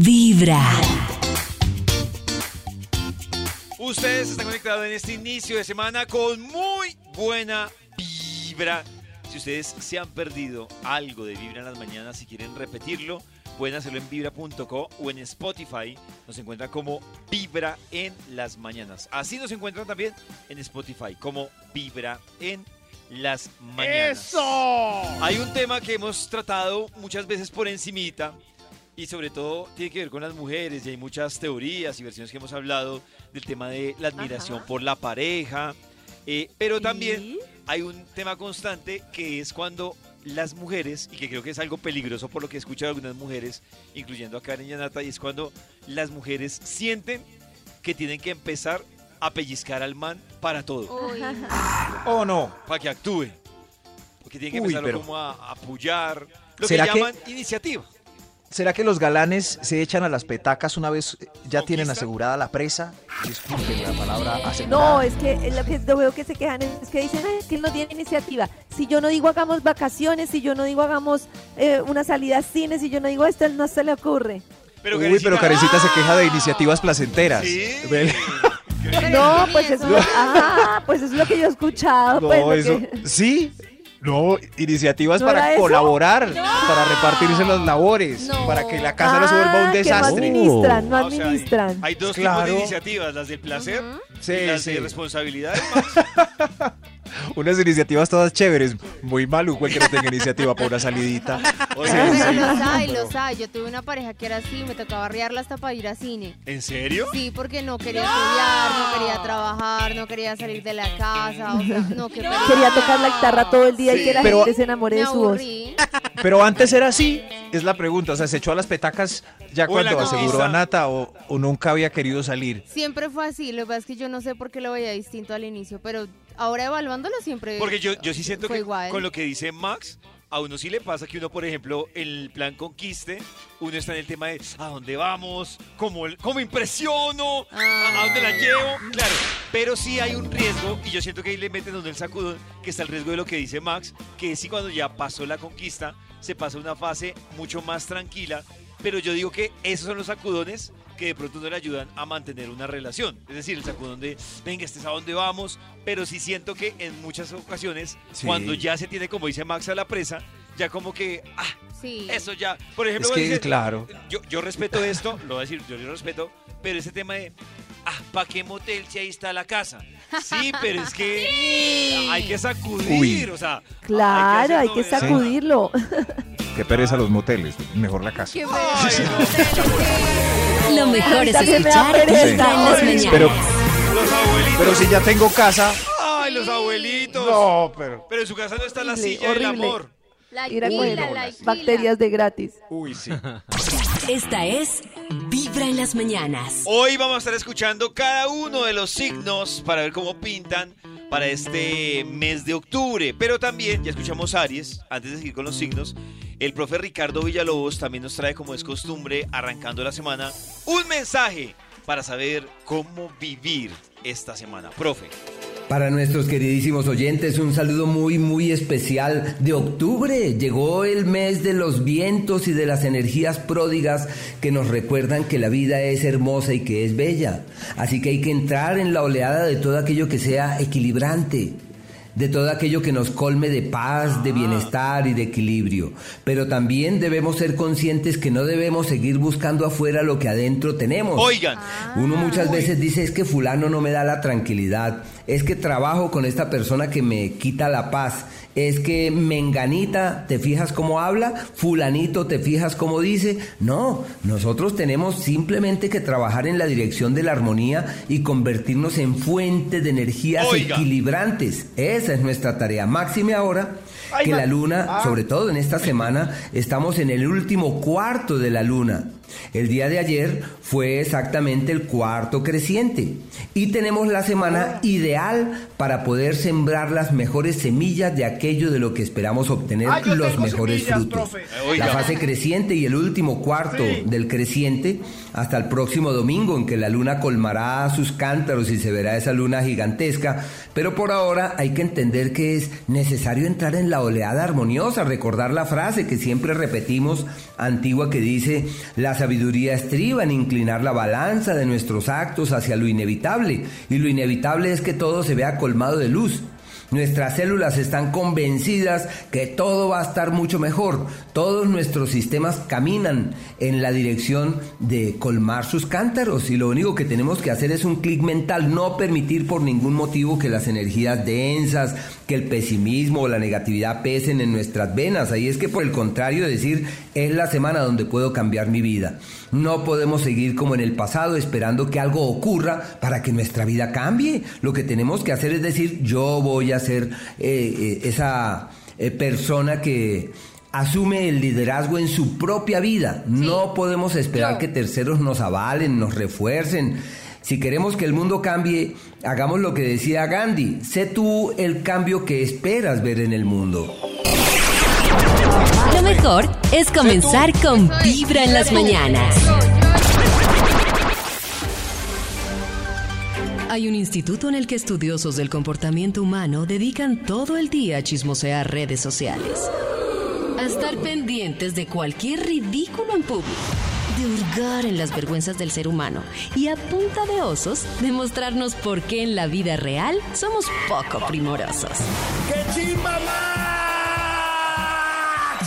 Vibra. Ustedes están conectados en este inicio de semana con muy buena vibra. Si ustedes se han perdido algo de Vibra en las mañanas, si quieren repetirlo, pueden hacerlo en vibra.co o en Spotify. Nos encuentran como Vibra en las mañanas. Así nos encuentran también en Spotify como Vibra en las mañanas. ¡Eso! Hay un tema que hemos tratado muchas veces por encimita y sobre todo tiene que ver con las mujeres y hay muchas teorías y versiones que hemos hablado del tema de la admiración Ajá. por la pareja, eh, pero también hay un tema constante que es cuando las mujeres, y que creo que es algo peligroso por lo que he escuchado de algunas mujeres, incluyendo a Karen y a Nata, y es cuando las mujeres sienten que tienen que empezar a pellizcar al man para todo ¿O no? para que actúe. Porque tiene que Uy, empezar pero- como a, apoyar. Lo que ¿Será que- llaman iniciativa. ¿Será que los galanes se echan a las petacas una vez eh, ya tienen asegurada la presa? Disculpen la palabra asegurada. No, es que eh, lo que veo que se quejan es que dicen "Ay, es que él no tiene iniciativa. Si yo no digo hagamos vacaciones, si yo no digo hagamos eh, una salida a cine, si yo no digo esto, él no se le ocurre. Pero Uy, pero Karencita- se queja de iniciativas placenteras. Sí. Ven. No, pues eso, es lo- ah, pues eso es lo que yo he escuchado. No, pues, eso. que- Sí. No, iniciativas ¿No para colaborar, para repartirse las labores, No. para que la casa no se vuelva Ah, un no desastre. administran, no Ah, o sea, hay- administran. hay, dos tipos de iniciativas, las del placer. Sí, y las sí. de responsabilidad. Unas iniciativas todas chéveres. Muy maluco el que no tenga iniciativa para una salidita. O Sí, sea, Pero sí. los hay, los hay. Yo tuve una pareja que era así, me tocaba arriarla hasta para ir a cine. ¿En serio? Sí, porque no quería estudiar, no quería trabajar, no quería salir de la casa, o sea, no, qué pereza. Quería tocar la guitarra todo el día Sí. y que la Pero- gente se enamore de su voz. Pero antes era así, es la pregunta. O sea, se echó a las petacas ya cuando aseguró a Nata o, o nunca había querido salir. Siempre fue así, lo que pasa es que yo no sé por qué lo veía distinto al inicio, pero ahora evaluándolo siempre Porque yo, yo sí siento que igual. con lo que dice Max, a uno sí le pasa que uno, por ejemplo, en el plan conquiste, uno está en el tema de ¿a dónde vamos? ¿Cómo, cómo impresiono? ¿A, a dónde la llevo? Claro, pero sí hay un riesgo, y yo siento que ahí le meten donde el sacudón, que está el riesgo de lo que dice Max, que es si cuando ya pasó la conquista, se pasa una fase mucho más tranquila, pero yo digo que esos son los sacudones que de pronto no le ayudan a mantener una relación. Es decir, el sacudón de, venga, este es a dónde vamos, pero sí siento que en muchas ocasiones, Sí. cuando ya se tiene, como dice Max, a la presa, ya como que, ah, Sí. eso ya. Por ejemplo, Es que, dice- claro. yo, yo respeto esto, lo voy a decir, yo lo respeto, pero ese tema de, ah, ¿para qué motel si ahí está la casa? Sí, pero es que hay que sacudir, Uy. o sea. Claro, hay que hacer novedad. sacudirlo. Qué pereza los moteles, mejor la casa. Qué Ay, pereza. no. Lo mejor es escuchar en las mañanas. Pero, Los abuelitos. pero si ya tengo casa. Ay, los abuelitos. No, pero. Pero en su casa no está la Horrible, silla del horrible. amor. La Ir a alquila, coger la alquila. bacterias de gratis. Uy, sí. Esta es Vibra en las mañanas. Hoy vamos a estar escuchando cada uno de los signos para ver cómo pintan para este mes de octubre. Pero también, ya escuchamos Aries, antes de seguir con los signos, el profe Ricardo Villalobos también nos trae, como es costumbre, arrancando la semana, un mensaje para saber cómo vivir esta semana. Profe. Para nuestros queridísimos oyentes, un saludo muy, muy especial de octubre. Llegó el mes de los vientos y de las energías pródigas que nos recuerdan que la vida es hermosa y que es bella. Así que hay que entrar en la oleada de todo aquello que sea equilibrante, de todo aquello que nos colme de paz, de bienestar y de equilibrio. Pero también debemos ser conscientes que no debemos seguir buscando afuera lo que adentro tenemos. Oigan, Uno muchas veces dice es que fulano no me da la tranquilidad, es que trabajo con esta persona que me quita la paz, es que menganita, ¿te fijas cómo habla? Fulanito, ¿te fijas cómo dice? No, nosotros tenemos simplemente que trabajar en la dirección de la armonía y convertirnos en fuente de energías Oiga. equilibrantes. Esa es nuestra tarea. Máxime ahora que la luna, Ah. sobre todo en esta semana, estamos en el último cuarto de la luna. El día de ayer fue exactamente el cuarto creciente y tenemos la semana ideal para poder sembrar las mejores semillas de aquello de lo que esperamos obtener yo los mejores semillas, frutos. profe. Oiga. La fase creciente y el último cuarto Sí. del creciente hasta el próximo domingo en que la luna colmará sus cántaros y se verá esa luna gigantesca. Pero por ahora hay que entender que es necesario entrar en la oleada armoniosa, recordar la frase que siempre repetimos antigua que dice, la sabiduría estriba en inclinar la balanza de nuestros actos hacia lo inevitable, y lo inevitable es que todo se vea colmado de luz. Nuestras células están convencidas que todo va a estar mucho mejor. Todos nuestros sistemas caminan en la dirección de colmar sus cántaros y lo único que tenemos que hacer es un clic mental, no permitir por ningún motivo que las energías densas, que el pesimismo o la negatividad pesen en nuestras venas. Ahí es que por el contrario decir, es la semana donde puedo cambiar mi vida. No podemos seguir como en el pasado esperando que algo ocurra para que nuestra vida cambie. Lo que tenemos que hacer es decir, yo voy a ser eh, eh, esa eh, persona que asume el liderazgo en su propia vida. No podemos esperar que terceros nos avalen, nos refuercen. Si queremos que el mundo cambie, hagamos lo que decía Gandhi. Sé tú el cambio que esperas ver en el mundo. Lo mejor es comenzar con Vibra en las mañanas. Hay un instituto en el que estudiosos del comportamiento humano dedican todo el día a chismosear redes sociales. A estar pendientes de cualquier ridículo en público. De hurgar en las vergüenzas del ser humano. Y a punta de osos, demostrarnos por qué en la vida real somos poco primorosos.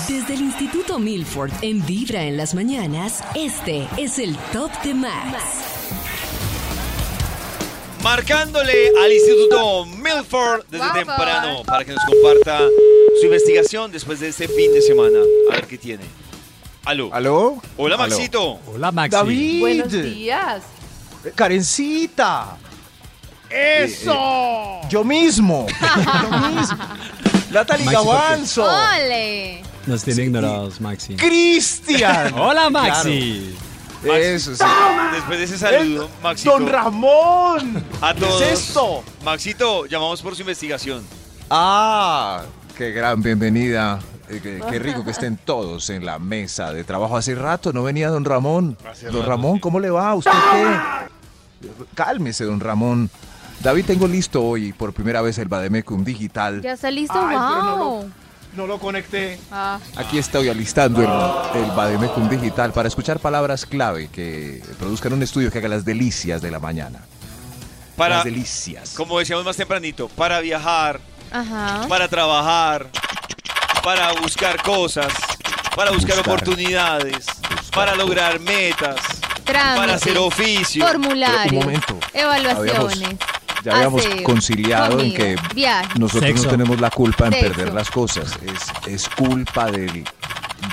Desde el Instituto Milford en Vibra en las mañanas, este es el Top de Max. Marcándole al Instituto Milford desde temprano para que nos comparta su investigación después de este fin de semana. A ver qué tiene. Aló. ¿Aló? Hola, Aló. Maxito. Hola, Maxi. David. Buenos días. Karencita. ¡Eso! yo mismo. yo mismo. Natalie Maxi, ¿por qué? Gavanzo. ¡Ole! Nos tiene ignorados, Maxi. Cristian. Hola, Maxi. Eso sí. Después de ese saludo, El- Maxito. Don Ramón. A ¿Qué todos. es esto? Maxito, llamamos por su investigación. Ah, qué gran bienvenida. Eh, qué, qué rico que estén todos en la mesa de trabajo. Hace rato no venía don Ramón. don Ramón, ¿cómo le va? ¿Usted qué? Cálmese, don Ramón. David, tengo listo hoy por primera vez el Bademecum digital. Ya está listo, Ay, wow. No lo conecté. Ah, Aquí estoy alistando el, el Bademecum digital para escuchar palabras clave que produzcan un estudio que haga las delicias de la mañana. Para, Las delicias. como decíamos más tempranito, para viajar, ajá. para trabajar, para buscar cosas, para buscar, Buscar. oportunidades, para lograr metas, Trámites, para hacer oficio. formularios, evaluaciones. Ya habíamos aseo, conciliado en que viaje. nosotros Sexo. no tenemos la culpa en Sexo. perder las cosas. Es, es culpa del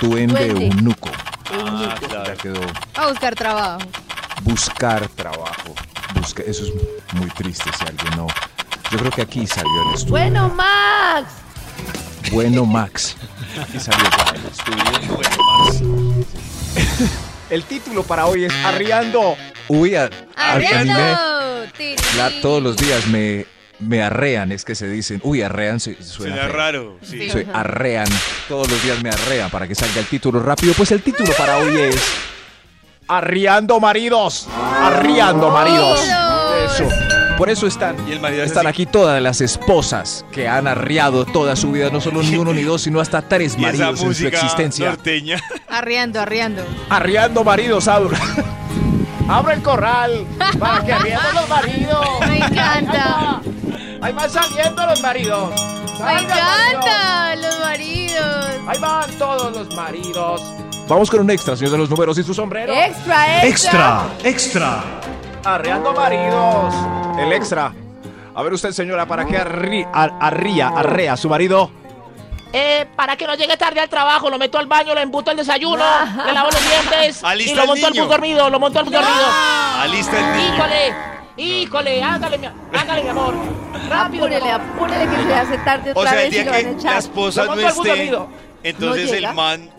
duende, Duende. eunuco. Ah, Ya claro. quedó A buscar trabajo. buscar trabajo. Busca, eso es muy triste si alguien no. Yo creo que aquí salió el estudio. Bueno, Max. Bueno, Max. Aquí salió el estudio. Bueno, Max. El título para hoy es Arriando. Uy, a, todos los días me, me arrean, es que se dicen. Uy, arrean se, suena Suena raro. Sí. Sí. Soy arrean. Todos los días me arrean para que salga el título rápido. Pues el título para hoy es Arriando maridos. Arriando maridos. Eso. Por eso están, Y el marido hace están así. aquí todas las esposas que han arriado toda su vida, no solo ni uno ni dos, sino hasta tres maridos en su existencia. norteña. Arriando, arriando. Arriando maridos, abro. Abro el corral para que arriendo los maridos. Me encanta. Ahí van saliendo los maridos. Me encanta los maridos. Ahí van todos los maridos. Vamos con un extra, señor de los números y su sombrero. Extra, extra. extra. Arreando maridos. El extra. A ver usted, señora, ¿para qué arri- ar- arría, arrea a su marido? Eh, para que no llegue tarde al trabajo, lo meto al baño, le embuto el desayuno, le lavo los dientes y lo el monto al bus dormido, lo monto al bus dormido. Alista el niño. Híjole, híjole, ándale, mi, ándale, mi amor. Rápido, Apúrele, amor. apúrele que se hace tarde O otra sea, el vez y lo van a que la esposa no esté, entonces No el man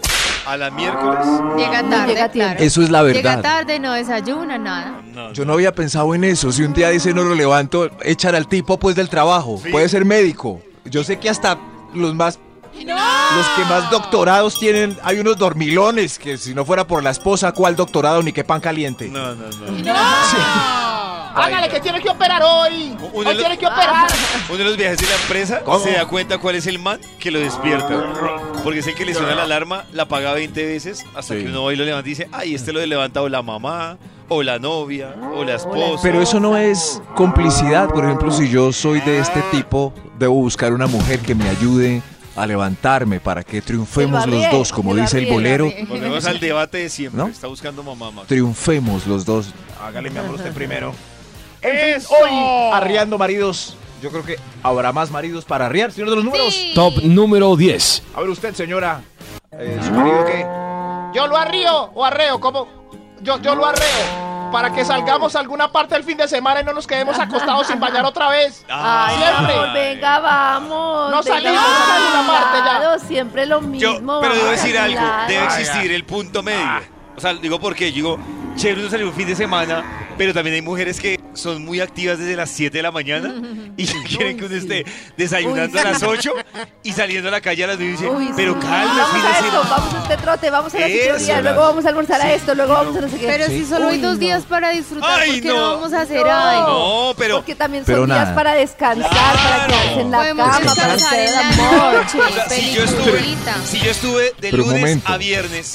a la miércoles. Llega No tarde, llega claro. Eso es la Llega verdad. tarde, no desayuna, nada. No, Yo no había pensado en eso. Si un día dice no lo levanto, echar al tipo pues del trabajo. Sí. Puede ser médico. Yo sé que hasta los más los que más doctorados tienen, hay unos dormilones que si no fuera por la esposa, ¿cuál doctorado ni qué pan caliente? No, no, no. Hágale que tiene que operar hoy. Uno Hoy lo- tiene que operar. Uno de los viajes de la empresa se da cuenta cuál es el man que lo despierta. Porque es el que le suena la alarma, la apaga 20 veces hasta Sí. que uno va y lo levanta y dice, ay, este lo levanta o la mamá, o la novia, o la esposa. Pero eso no es complicidad. Por ejemplo, si yo soy de este tipo, debo buscar una mujer que me ayude a levantarme para que triunfemos lo los dos, como dice el arríe, bolero. Volvemos al debate de siempre. ¿No? Está buscando mamá, Max. Triunfemos los dos. Hágale, mi amor, usted primero. En fin, hoy arriando maridos. Yo creo que habrá más maridos para arriar, señor de los números. Sí. Top número 10. A ver usted, señora. eh, ¿Su marido qué? Yo lo arrío o arreo, como yo, yo lo arreo. Para que salgamos a alguna parte del fin de semana y no nos quedemos acostados sin bañar otra vez. Ay, Siempre. amor, venga, vamos. No salimos a ninguna parte ya. Siempre lo mismo. Yo, pero debo decir algo, debe existir el punto medio. O sea, digo porque digo, chévere uno salir un fin de semana, pero también hay mujeres que son muy activas desde las 7 de la mañana y quieren que uno esté desayunando Uy, a las sí. 8 y saliendo a la calle a las 9 y dice, Uy, pero sí. calma, vamos fin a de esto, semana. vamos a este trote, vamos a la ciclovía, luego vamos a almorzar a esto, luego vamos a no sé qué. Pero si solo hay dos no. días para disfrutar, Ay, ¿por qué no. no. vamos a hacer No. algo? No, pero Porque también Pero son días nada. para descansar, para Claro. quedarse en la Podemos cama, para hacer en la amor. si yo estuve, peliculita. si yo estuve de lunes a viernes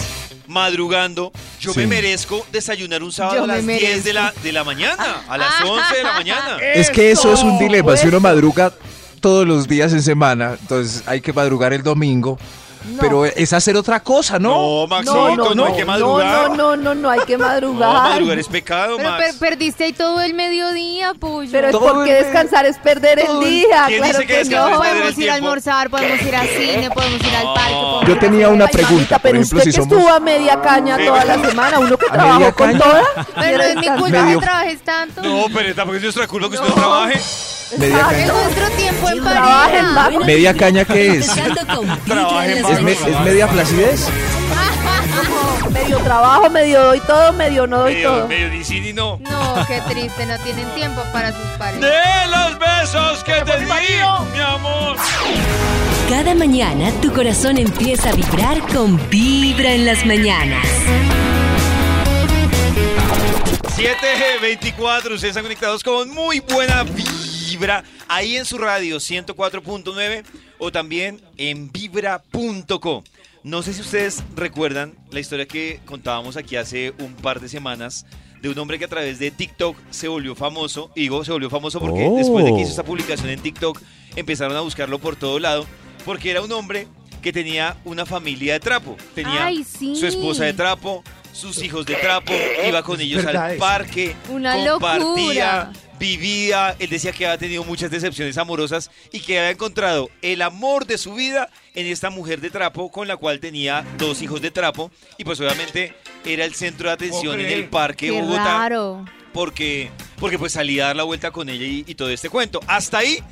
madrugando, yo Sí. me merezco desayunar un sábado Yo a me las 10 merezco. de la, de la mañana, a las 11 de la mañana. Es que eso es un dilema. Si uno madruga todos los días en semana, entonces hay que madrugar el domingo. No. Pero es hacer otra cosa, ¿no? No, Maxito, no, hay que madrugar. No, no, no, no hay que No, madrugar. madrugar es pecado, Pero Max. per- perdiste ahí todo el mediodía, Puyo. Pero es Todo porque el- descansar es perder el todo el- día. ¿Quién claro dice que no. podemos ir a almorzar, podemos ir al cine, podemos ir al parque. podemos Yo ir a tenía una pregunta. Mamita, por pero ejemplo, usted si que somos- estuvo a media caña toda pero- la semana, uno que ¿A trabajó con toda. Pero no es mi culpa Medio- que trabajes tanto. No, pero tampoco es nuestra culpa que usted no trabaje. Media Es caña, nuestro tiempo en Trabajen, pareja. ¿Media caña qué es? En ¿Es, me- es media placidez? Medio trabajo, medio doy todo, medio no doy Medio, todo. medio ni no. No, qué triste, no tienen tiempo para sus parejas. De los besos que te di, mi amor. Cada mañana tu corazón empieza a vibrar con Vibra en las mañanas. 7G24, ustedes están conectados con muy buena vibra ahí en su radio 104.9 o también en vibra.co. No sé si ustedes recuerdan la historia que contábamos aquí hace un par de semanas de un hombre que a través de TikTok se volvió famoso. Y digo, se volvió famoso porque Oh. después de que hizo esta publicación en TikTok empezaron a buscarlo por todo lado porque era un hombre que tenía una familia de trapo. Tenía Ay, sí. su esposa de trapo, sus hijos de trapo, iba con ellos al parque, Una compartía, locura. Vivía. Él decía que había tenido muchas decepciones amorosas y que había encontrado el amor de su vida en esta mujer de trapo con la cual tenía dos hijos de trapo y pues obviamente era el centro de atención en el parque de Qué Bogotá raro. porque, porque pues salí a dar la vuelta con ella y, y todo este cuento. Hasta ahí,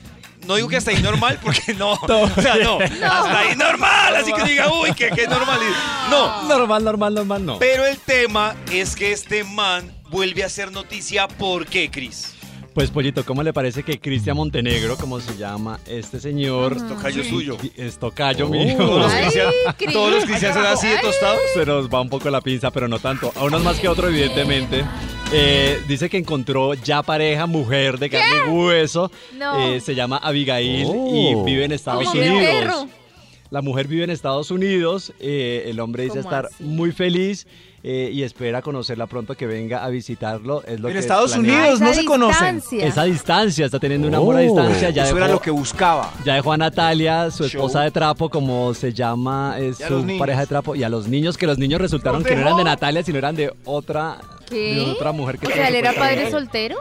no digo que hasta ahí normal, porque no, o sea, no, hasta ahí normal, así que diga, uy, qué, qué normal. No, Normal, normal, normal, no. pero el tema es que este man vuelve a ser noticia, ¿por qué, Cris? Pues, Pollito, ¿cómo le parece que Cristian Montenegro, como se llama este señor, Tocayo suyo. es tocayo Oh. mío? Todos los Ay, cristianos, Cris. todos los cristianos son así de tostados. Se nos va un poco la pinza, pero no tanto. A unos más que otro, evidentemente. Eh, dice que encontró ya pareja, mujer de carne y hueso. No. Eh, se llama Abigail Oh. y vive en Estados Como mi Unidos. La mujer vive en Estados Unidos. eh, el hombre dice ¿Cómo estar así? muy feliz eh, y espera conocerla pronto que venga a visitarlo. Es lo En que Estados planea. Unidos. no se conocen. Esa distancia, está teniendo un amor a Oh, distancia. Ya Eso dejó, era lo que buscaba. ya dejó a Natalia, su Show. esposa de trapo, como se llama es su pareja de trapo, y a los niños, que los niños resultaron que no eran de Natalia, sino eran de otra, ¿Qué? de otra mujer que O sea, él era padre soltero.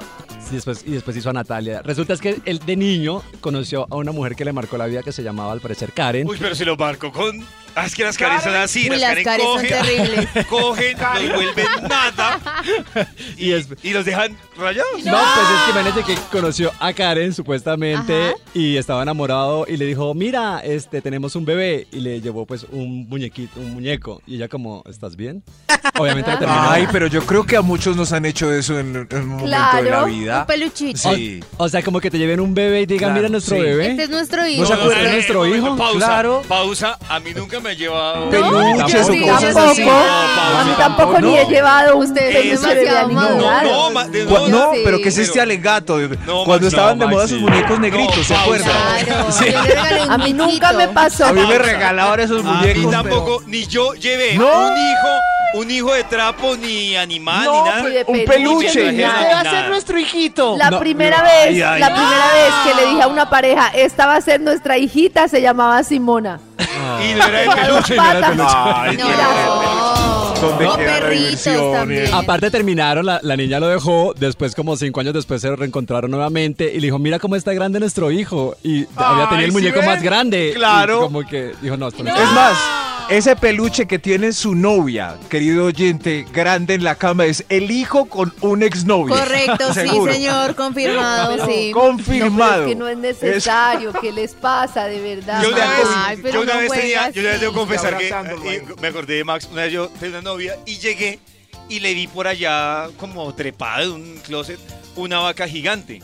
Sí, después, y después hizo a Natalia. Resulta es que él de niño conoció a una mujer que le marcó la vida que se llamaba al parecer Karen. Uy, pero si lo marco con... Ah, es que las Karen son así, Uy, las las Karen Karen son cogen, terribles. cogen, los vuelven nada y, Y es- y los dejan rayados. No, pues es que imagínate que conoció a Karen supuestamente Ajá. y estaba enamorado y le dijo, mira, este, tenemos un bebé y le llevó pues un muñequito, un muñeco y ella como, ¿estás bien? Obviamente le terminó. Ay, pero yo creo que a muchos nos han hecho eso en, en un momento de la Claro, vida. Un peluchito. Sí. O sea, como que te lleven un bebé y digan, Claro, mira nuestro sí. bebé. Este es nuestro hijo. ¿No se acuerdan de nuestro hijo? Pausa, Claro. pausa. A mí nunca me me he llevado. Peluches Sí, o cosas tampoco. así. A mí sí, tampoco ni no. he llevado un Usted es peluche de demasiado ningún maduro. lado. No, ma- de- Cu- No, Sí. pero ¿qué es este alegato? No, Cuando estaban no, de moda sus sí. muñecos negritos, No, ¿se acuerdan? A mí nunca me pasó. A mí me regalaban esos A mí muñecos. tampoco, ni yo llevé No. un hijo, un hijo de trapo, ni animal, No, ni nada. Ni de Un peluche, ni nada. Debe ser nuestro hijito. La No, primera no, vez, ay, ay, la ay. primera vez que le dije a una pareja, esta va a ser nuestra hijita, se llamaba Simona. Y no era de A dos peluche. patas. Ay, No, ¿Dónde no, perritos también. Aparte terminaron, la, la niña lo dejó, después como cinco años después se reencontraron nuevamente y le dijo, mira cómo está grande nuestro hijo. Y había tenido el ¿sí muñeco ven? más grande. Claro. Y como que dijo, no, esto no Es más, ese peluche que tiene su novia, querido oyente, grande en la cama, es el hijo con un exnovio. Correcto, sí, señor, confirmado, sí. Confirmado. No, pero es que no es necesario, ¿qué les pasa de verdad? Yo una, Ay, vez, pero yo una no vez tenía, yo una vez debo confesar que eh, ahí. me acordé de Max, una vez yo tenía una novia y llegué y le vi por allá como trepada en un closet una vaca gigante.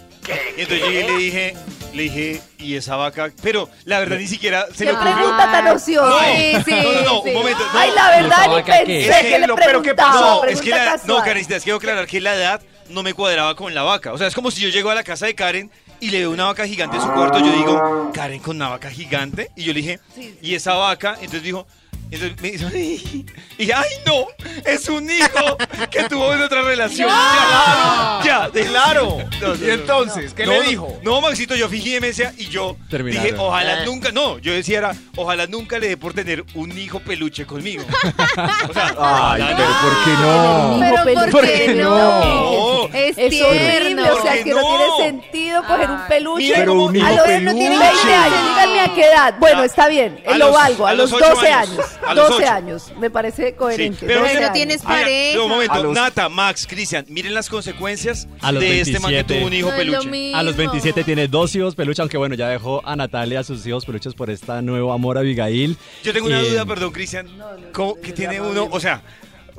Y entonces llegué y le dije, le dije, ¿y esa vaca? Pero la verdad ni siquiera se ¿Qué le ocurrió. pregunta tan ociosa? Sí, sí, No, no, no, sí. un momento. no. Ay, la verdad ¿Y esa ni qué? pensé Es que, que le lo- pero ¿qué pasó? No, es que la, no, casual. Karencita, es que aclarar que la edad no me cuadraba con la vaca. O sea, es como si yo llego a la casa de Karen y le veo una vaca gigante en su cuarto. Yo digo, Karen con una vaca gigante. Y yo le dije, ¿y esa vaca? Entonces dijo, entonces me hizo, y ¡ay, no! Es un hijo que tuvo en otra relación. Ya, ya, de- Claro. No, no, ¿Y no. entonces? ¿Qué No, le no, dijo? No, Maxito, yo fingí demencia y yo Terminaron. dije, ojalá nunca, no, yo decía era, ojalá nunca le dé por tener un hijo peluche conmigo. O sea, Ay, ojalá pero no. ¿por qué no? Pero Peluche. ¿por qué no? No. Es Es horrible, o sea, que no, ¿Por qué no? tiene sentido coger un peluche. Mira Pero un a hijo los no tiene 20 peluche. años, díganme a qué edad. Bueno, A- está bien, a lo los- valgo, a, a los los ocho 12 años, años. A los 12 ocho. años, me parece coherente. Sí, pero 12 Pero tienes pareja. Un momento, A los- Nata, Max, Cristian, miren las consecuencias A los de este man que 27. tuvo un hijo No peluche. A los 27 tiene dos hijos peluches, aunque bueno, ya dejó a Natalia a sus hijos peluches por esta nuevo amor Abigail. Yo tengo una Eh, duda, perdón, Cristian. ¿Cómo que tiene uno? O sea,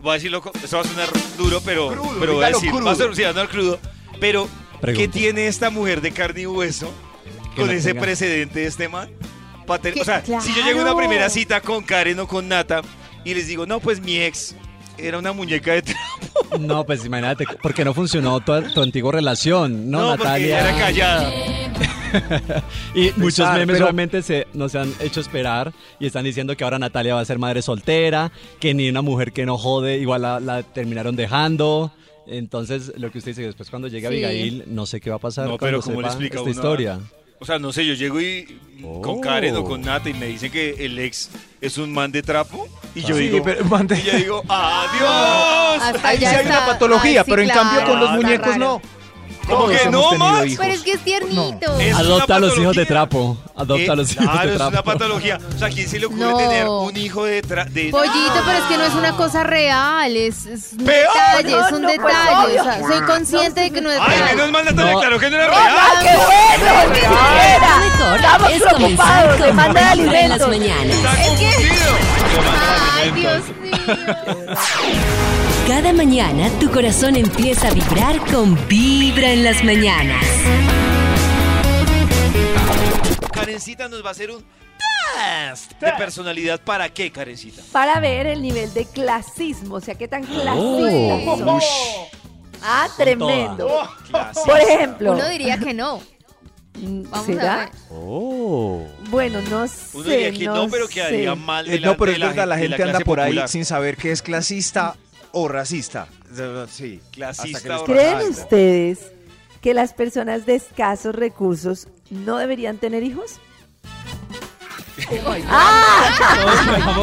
voy a decirlo, esto va a sonar duro, pero, Crudo, pero voy a decir, crudo. va a a sonar crudo. Pero, ¿qué Pregunta. tiene esta mujer de carne y hueso Que con ese tenga- precedente de este man? Pa' ten- Que- o sea, si yo llego a una claro. primera cita con Karen o con Nata y les digo, no, pues mi ex era una muñeca de trapo. No, pues imagínate, porque no funcionó tu, tu antigua relación, ¿no, porque Natalia? era callada. Y muchos Pesar, memes pero- realmente se, nos han hecho esperar y están diciendo que ahora Natalia va a ser madre soltera, que ni una mujer que no jode, igual la, la terminaron dejando. Entonces, lo que usted dice, después cuando llegue Sí. Abigail, no sé qué va a pasar No, cuando pero ¿cómo le explica esta uno historia. O sea, no sé, yo llego y con Oh. Karen o con Nata y me dicen que el ex es un man de trapo y yo Sí, digo, pero, mande- y yo digo, adiós. Hasta Ahí sí hay una patología, Ay, sí, pero en cambio con los muñecos raro. no. ¿Cómo que no, Max? hijos. Pero es que es tiernito. Es Adopta a los hijos de trapo. Adopta a los hijos Claro, de es trapo. una patología. O sea, ¿a quién se le ocurre No. tener un hijo de, tra de Pollito, pero es que no es una cosa real, es, es un Peor. detalle, No, es un no, pues, detalle. obvio. O sea, soy consciente de que no es Ay, real. menos mal Natalia No. aclaró que no era ¡Ah, real. qué bueno! ¡Ni siquiera! Mejor Estamos es preocupados, demanda de las mañanas. Está Es que- confundido. Ay, Dios mío. Cada mañana tu corazón empieza a vibrar con Vibra en las mañanas. Karencita nos va a hacer un test de personalidad. ¿Para qué, Karencita? Para ver el nivel de clasismo, o sea, qué tan clasistas Oh. son. Ah, tremendo. Clásico. Por ejemplo, Uno diría que no. mm, Vamos a ¿será? ver. Oh. Bueno, no sé. Uno diría que no, pero quedaría sé. mal Eh, delante no, pero de es verdad, la de gente anda clase por ahí popular. sin saber qué es clasista o racista. Sí, Clasista o ¿Creen ustedes que las personas de escasos recursos no deberían tener hijos?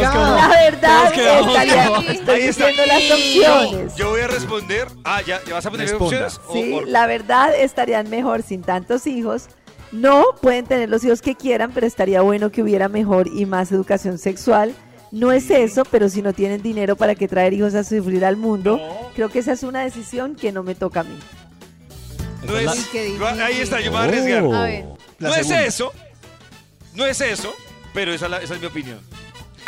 La verdad todos quedamos estaría, como- estoy diciendo las opciones. Yo, yo voy a responder. Ah, ¿ya, ya vas a poner Responda. opciones? O- Sí, o- la verdad estarían mejor sin tantos hijos. No pueden tener los hijos que quieran, pero estaría bueno que hubiera mejor y más educación sexual. No es eso, pero si no tienen dinero para que traer hijos a sufrir al mundo, creo que esa es una decisión que no me toca a mí. no es, ahí está, yo me voy a Oh. arriesgar. A ver. La no es eso. No es eso, pero esa, es la- esa es mi opinión.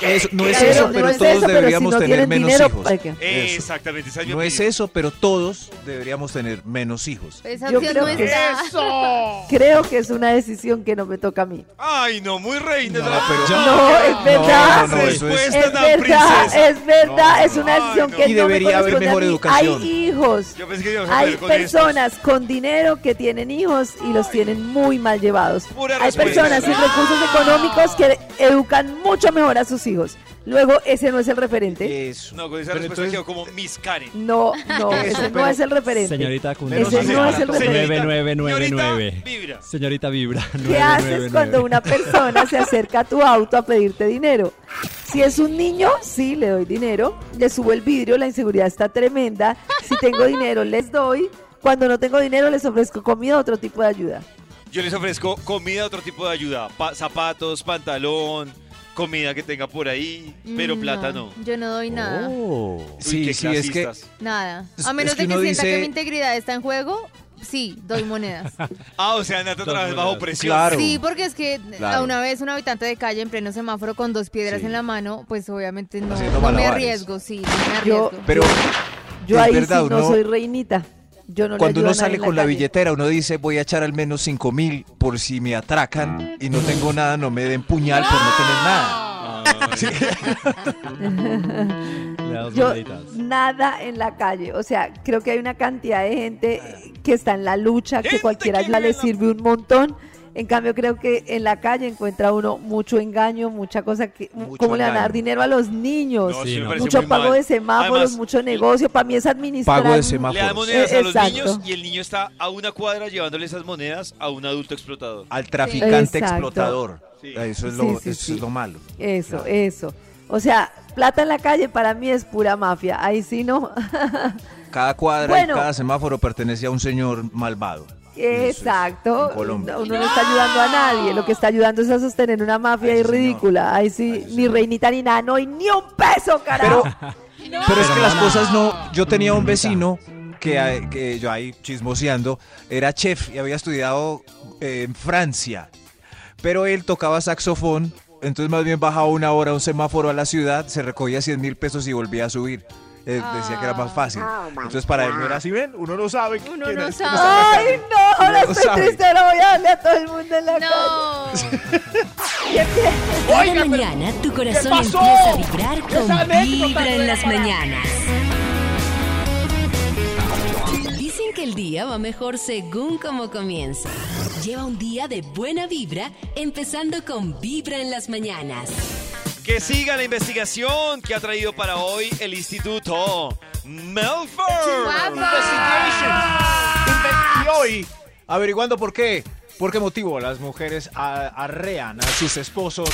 Eso, no es Pero eso, no pero es todos eso, pero si deberíamos no tener menos dinero, hijos. Exactamente, esa es mi No es opinión. eso, pero todos deberíamos tener menos hijos. Esa Yo creo no que-. ¡Eso! Creo que es una decisión que no me toca a mí. Ay, no, muy reina. No, pero- No, es verdad. No, no, eso es- Es verdad, es verdad, es una Ay, decisión no. que Y no me debería haber mejor mí. educación. Hay hijos, Yo pensé que íbamos a hay estos. personas con dinero que tienen hijos y los tienen muy mal llevados. Pura Hay respuesta. personas sin recursos económicos que educan mucho mejor a sus hijos. Luego, ese no es el referente. Eso. No, con esa Pero respuesta entonces- quedó como Miss Karen. No, no, Eso, ese no pero- es el referente. Señorita Cunha. Ese no es el referente. 9999. Señorita, vibra. Señorita Vibra. ¿Qué haces cuando una persona se acerca a tu auto a pedirte dinero? Si es un niño, sí, le doy dinero. Le subo el vidrio, la inseguridad está tremenda. Si tengo dinero, les doy. Cuando no tengo dinero, les ofrezco comida o otro tipo de ayuda. Yo les ofrezco comida, otro tipo de ayuda. Pa- zapatos, pantalón, comida que tenga por ahí, pero Mm, plata no. Yo no doy nada. Oh. Uy, Sí, qué sí, es que. Nada. A menos es que de que sienta que mi integridad está en juego, sí, doy monedas. Ah, o sea, Nata otra vez bajo presión. Claro. Sí, porque es que Claro. a una vez un habitante de calle en pleno semáforo con dos piedras Sí. en la mano, pues obviamente no, me arriesgo, sí, no me Yo- arriesgo. Pero Yo ahí verdad, sí no soy reinita. Yo no cuando uno sale con la calle. billetera, uno dice voy a echar al menos 5 mil por si me atracan y no tengo nada, no me den puñal por no tener nada. Das Yo nada en la calle. O sea, creo que hay una cantidad de gente que está en la lucha, que Gente cualquier ayuda le sirve un montón. En cambio, creo que en la calle encuentra uno mucho engaño, mucha cosa que... Mucho ¿Cómo le van a dar dinero a los niños? No, Sí, no. mucho pago mal. de semáforos, Además, mucho negocio. Para mí es administrar... Pago de semáforos. Le dan monedas Eh, a los exacto. niños y el niño está a una cuadra llevándole esas monedas a un adulto explotador. Al traficante Exacto. explotador. Sí. Eso, es Sí, lo, sí, eso sí. es lo malo. Eso, Claro. eso. O sea, plata en la calle para mí es pura mafia. Ahí sí no. Cada cuadra Bueno. y cada semáforo pertenece a un señor malvado. Es, Exacto. en Colombia. Uno no está ayudando a nadie. Lo que está ayudando es a sostener una mafia Ay, ahí señor. ridícula. Ahí sí, Ay, sí. ni reinita ni nada, no hay ni un peso, carajo. Pero es que las cosas no. Yo tenía un vecino que, que yo ahí chismoseando era chef y había estudiado eh, en Francia. Pero él tocaba saxofón. Entonces más bien bajaba una hora a un semáforo a la ciudad, se recogía 100 mil pesos y volvía a subir. Eh, decía que era más fácil. Entonces para él no era así, ven, uno no sabe. Uno quién no es- sabe. Ay, no, ahora No estoy triste, ahora voy a darle a todo el mundo en la No. calle. Cada mañana tu corazón pasó? empieza a vibrar con Vibra en las mañanas. Dicen que el día va mejor según cómo comienza. Lleva un día de buena vibra, empezando con Vibra en las mañanas. Que siga la investigación que ha traído para hoy el Instituto Melford. Y hoy, Averiguando por qué. ¿Por qué motivo las mujeres a- arrean a sus esposos?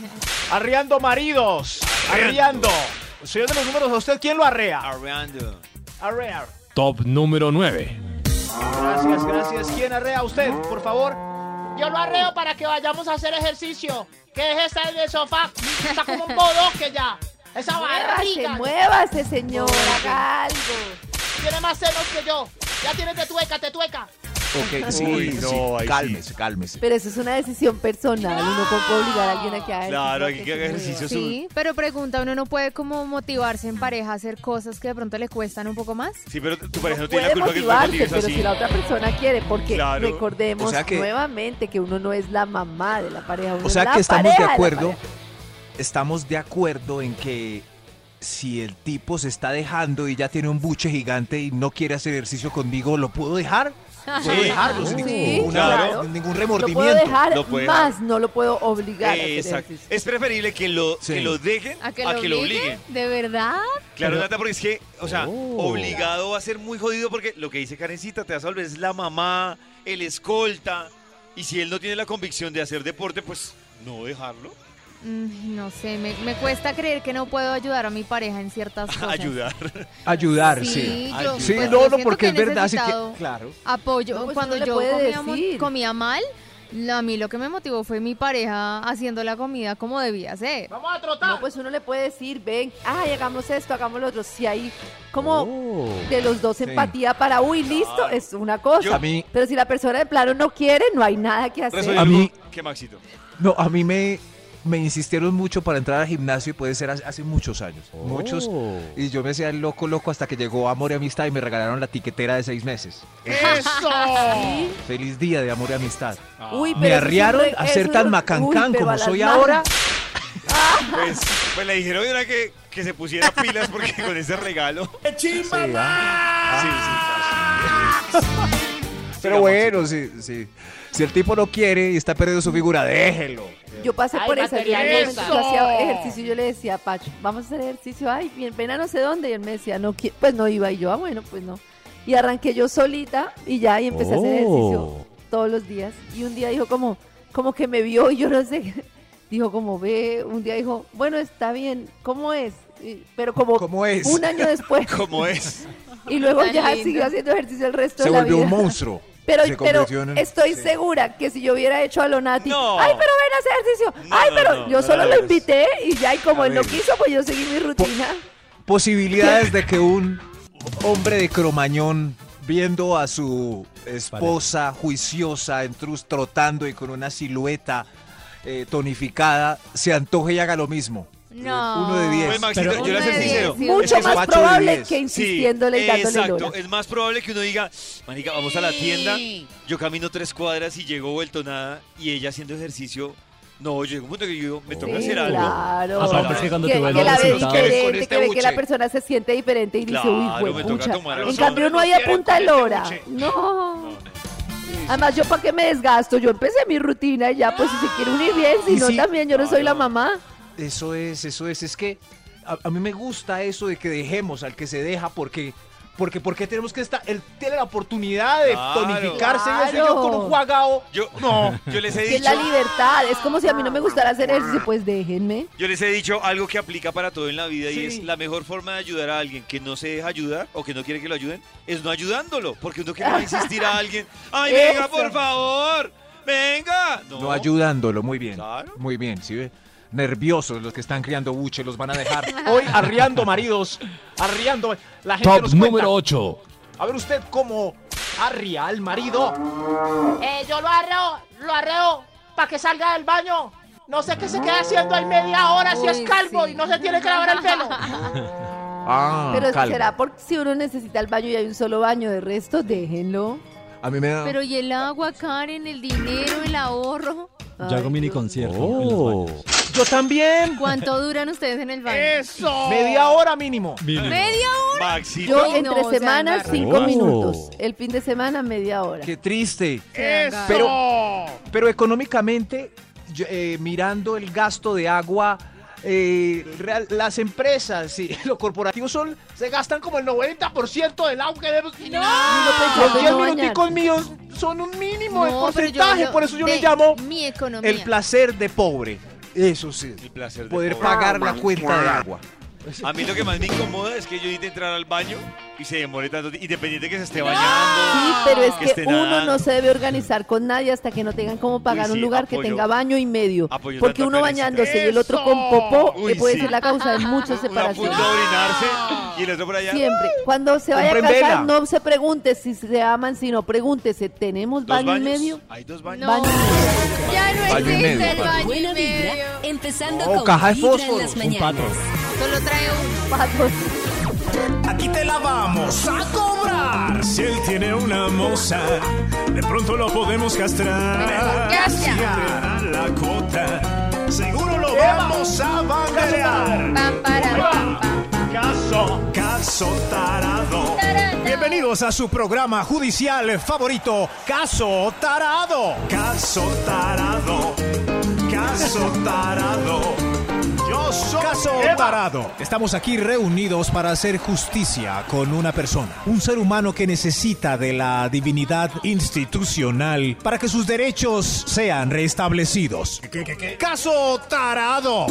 arreando maridos. Arreando. Señor de los números, ¿a usted quién lo arrea? Arreando. Arrear. Top número 9. Gracias, gracias. ¿Quién arrea a usted, por favor? Yo lo arreo para que vayamos a hacer ejercicio. Que deje de estar en el sofá. Está como un bodoque ya. Esa barriga. muévase, señor, haga algo. Tiene más senos que yo. Ya tienes de tueca, te tueca. Ok, sí, Uy, sí, no, ahí sí. cálmese, cálmese. Pero eso es una decisión personal. Uno no puede obligar a alguien a que haga Claro, ejercicio, hay que haga ejercicio. Sí, pero pregunta, ¿uno no puede como motivarse en pareja a hacer cosas que de pronto le cuestan un poco más? Sí, pero tu pareja no puede tiene la culpa que tú te motivarse, motives pero así. si la otra persona quiere, porque Claro. recordemos O sea que- nuevamente que uno no es la mamá de la pareja, uno O sea es la que estamos de la acuerdo, pareja. estamos de acuerdo en que si el tipo se está dejando y ya tiene un buche gigante y no quiere hacer ejercicio conmigo, ¿lo puedo dejar? Puedo dejarlo sin Sí, ninguna- claro. ningún Lo remordimiento. puedo dejar Lo puede más, no lo puedo obligar a hacer. Es preferible que lo, Sí. que lo dejen ¿A que lo, obliguen? ¿De verdad? Claro, Nata, porque es que, o sea, Oh. obligado va a ser muy jodido porque lo que dice Karencita, te vas a volver es la mamá, el escolta. Y si él no tiene la convicción de hacer deporte, pues no dejarlo. Mm, no sé, me, me cuesta creer que no puedo ayudar a mi pareja en ciertas cosas. Ayudar. Ayudar, Sí, sí. yo- Sí, pues, no, no, porque que es verdad, así que, necesitado claro. Apoyo. No, pues Cuando yo comía, mal, a mí lo que me motivó fue mi pareja haciendo la comida como debía ser. Vamos a trotar. No, pues uno le puede decir, ven, ay, hagamos esto, hagamos lo otro. Si hay como Oh. de los dos empatía para, uy, listo, es una cosa. Yo- A mí, Pero si la persona de plano no quiere, no hay nada que hacer. A mí- ¿Qué, Maxito? no, a mí me, me insistieron mucho para entrar al gimnasio y puede ser hace, hace muchos años. Muchos. Y yo me decía el loco, loco hasta que llegó Amor y Amistad y me regalaron la tiquetera de seis meses. ¡Eso! Feliz día de Amor y Amistad. Uy, Me pero un arriaron re- a ser tan uy, macancán pero como soy ahora. Pues, pues le dijeron que, que se pusiera pilas porque con ese regalo. Sí, ah. Sí, sí, Pero bueno, si, si, si el tipo no quiere y está perdiendo su figura, déjelo. Yo pasé Ay, por esa. Yo, hacía ejercicio y yo le decía a Pacho, vamos a hacer ejercicio. Ay, bien, ven a no sé dónde. Y él me decía, no, pues no iba. Y yo, ah, bueno, pues no. Y arranqué yo solita y ya, y empecé a hacer ejercicio todos los días. Y un día dijo como, como que me vio y yo no sé. Dijo como, ve, un día dijo, bueno, está bien, ¿cómo es? Y- pero como ¿Cómo es? un año después. ¿Cómo es? Y luego Tan ya lindo. siguió haciendo ejercicio el resto Se de la volvió vida. un monstruo. Pero, Se pero convirtió en- estoy sí. segura que si yo hubiera hecho a Lonati, No. ay, pero ven a hacer ejercicio, No, ay, pero no, yo no solo lo invité y ya, y como A él no quiso, pues yo seguí mi rutina. Posibilidades de que un hombre de cromañón viendo a su esposa juiciosa, entrus trotando y con una silueta eh, tonificada, se antoje y haga lo mismo. No. Uno de diez. Pues Maxito, Pero- yo le de sincero. sí, Mucho es que más probable 10. que insistiéndole y dándole exacto. lora. Es más probable que uno diga, manica, vamos a la tienda, yo camino tres cuadras y llego vuelto nada y ella haciendo ejercicio. No, llega un punto que yo me toca Sí, hacer algo. claro. Aparte es que cuando que, la ve diferente, que ve que la persona se siente diferente y dice, Claro, uy, me toca juepucha. tomar En cambio, no hay no quieren apunta con este lora. buche. No. Además, yo para qué me desgasto, yo empecé mi rutina y ya, pues si se quiere unir bien, si no sí. también, yo no soy la mamá. Eso es, eso es. Es que a, a mí me gusta eso de que dejemos al que se deja porque... Porque, porque tenemos que estar, él tiene la oportunidad de Claro. tonificarse y eso y Claro. yo con un juagao. Yo, no, yo les he Que es la dicho, libertad, es como si a mí no me gustara hacer ejercicio, pues déjenme. yo les he dicho algo que aplica para todo en la vida Sí. y es la mejor forma de ayudar a alguien que no se deja ayudar o que no quiere que lo ayuden es no ayudándolo, porque uno a insistir a alguien, ay, venga, por favor, venga. No, No ayudándolo, muy bien. Claro. Muy bien, ¿sí ve? Nerviosos los que están criando buche, los van a dejar. Hoy arriando maridos, arriando. La gente Top nos número 8. A ver usted cómo arria al marido. Eh, yo lo arreo, lo arreo para que salga del baño. No sé qué se queda haciendo ahí media hora si Uy, es calvo sí. y no se tiene que lavar el pelo. Ah, Pero calma. será porque si uno necesita el baño y hay un solo baño, de resto, déjenlo. A mí me da... Pero y el agua, Karen, el dinero, el ahorro. Yo hago mini concierto. Oh. en los baños. Yo también. ¿Cuánto duran ustedes en el baño? ¡Eso! Media hora mínimo. Mínimo. ¿Media hora? Maxito, Yo Ay, no, entre se semanas, cinco Oh. minutos. El fin de semana, media hora. Qué triste. ¡Eso! Pero- Pero económicamente, yo, eh, mirando el gasto de agua, eh, real- las empresas y los corporativos son se gastan como el 90% del agua que debemos. Y uno Los pensando en 10 no minuticos míos son un mínimo de No, yo porcentaje, por eso yo le llamo Mi economía. el placer de pobre. Eso sí. el placer de Poder pobre. pagar la cuenta de agua. A mí lo que más me incomoda es que yo intente entrar al baño y se demore tanto, ti- independiente que se esté bañando. Sí, pero es que uno nadando. no se debe organizar con nadie hasta que no tengan como pagar Uy, un lugar que tenga baño y medio. Apoyo Porque uno bañándose y el otro con popó Uy, que puede sí. ser la causa de muchas separaciones. punto de orinarse y el otro por allá. Siempre. Cuando se vaya a casar, vela. no se pregunte si se aman, sino pregúntese, ¿tenemos ¿Dos baño y medio? Hay dos baños. No, Baño y medio. ya no existe el baño y medio. empezando Oh, con caja de en fósforos, las un mañanas. Solo trae un... Patos. Aquí te la vamos a cobrar. Si él tiene una moza, de pronto lo podemos castrar. Gracias. Si la cuota, seguro lo vamos a banderear. Pam, para, pam, pam. Caso, caso tarado. Bienvenidos a su programa judicial favorito, Caso Tarado. Caso Tarado. Caso Tarado. Yo soy Caso Tarado. Estamos aquí reunidos para hacer justicia con una persona, un ser humano que necesita de la divinidad institucional para que sus derechos sean restablecidos. Caso Tarado.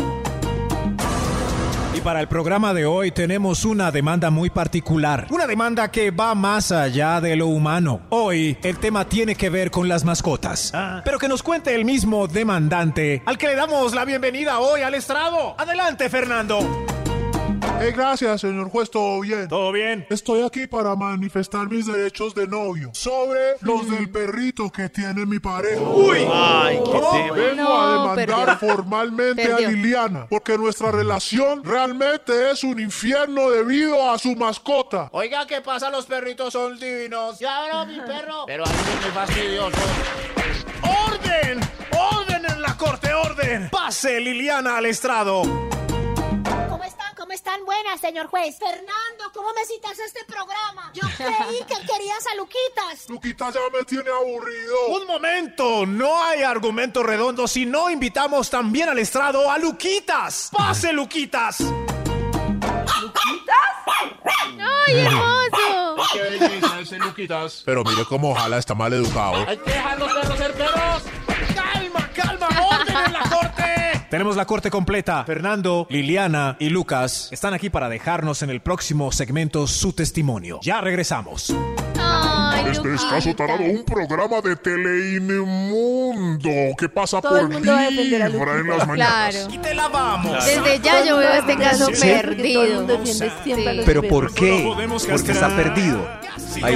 Y para el programa de hoy tenemos una demanda muy particular. Una demanda que va más allá de lo humano. Hoy el tema tiene que ver con las mascotas. Pero que nos cuente el mismo demandante, al que le damos la bienvenida hoy al estrado. Adelante, Fernando. Eh, gracias, señor juez, todo bien. ¿Todo bien? Estoy aquí para manifestar mis derechos de novio sobre los del perrito que tiene mi pareja. Uy. Ay, qué tema. Vengo No, a demandar perdió. formalmente Perdió. a Liliana porque nuestra relación realmente es un infierno debido a su mascota. Oiga, ¿qué pasa? Los perritos son divinos. Ya no, mi perro. Pero a mí es muy fastidioso. ¡Orden! ¡Orden en la corte, orden! Pase Liliana al estrado. Buenas, señor juez. Fernando, ¿cómo me citas a este programa? Yo creí que querías a Luquitas. Luquita ya me tiene aburrido. Un momento, no hay argumento redondo si no invitamos también al estrado a Luquitas. ¡Pase, Luquitas! ¡Ay, hermoso! Qué belleza ese Luquitas. Pero mire cómo ojalá está mal educado. Hay que dejar los perros ser perros. Tenemos la corte completa. Fernando, Liliana y Lucas están aquí para dejarnos en el próximo segmento su testimonio. Ya regresamos. ¡Ay, Este es Caso Luquita. Tarado, un programa de Teleinmundo que pasa Todo por mundo va a defender a Vibra en las mañanas. Claro. Y te la vamos. Desde ya yo veo este caso Sí, perdido. los Pero. ¿por qué? Porque está perdido. Hay,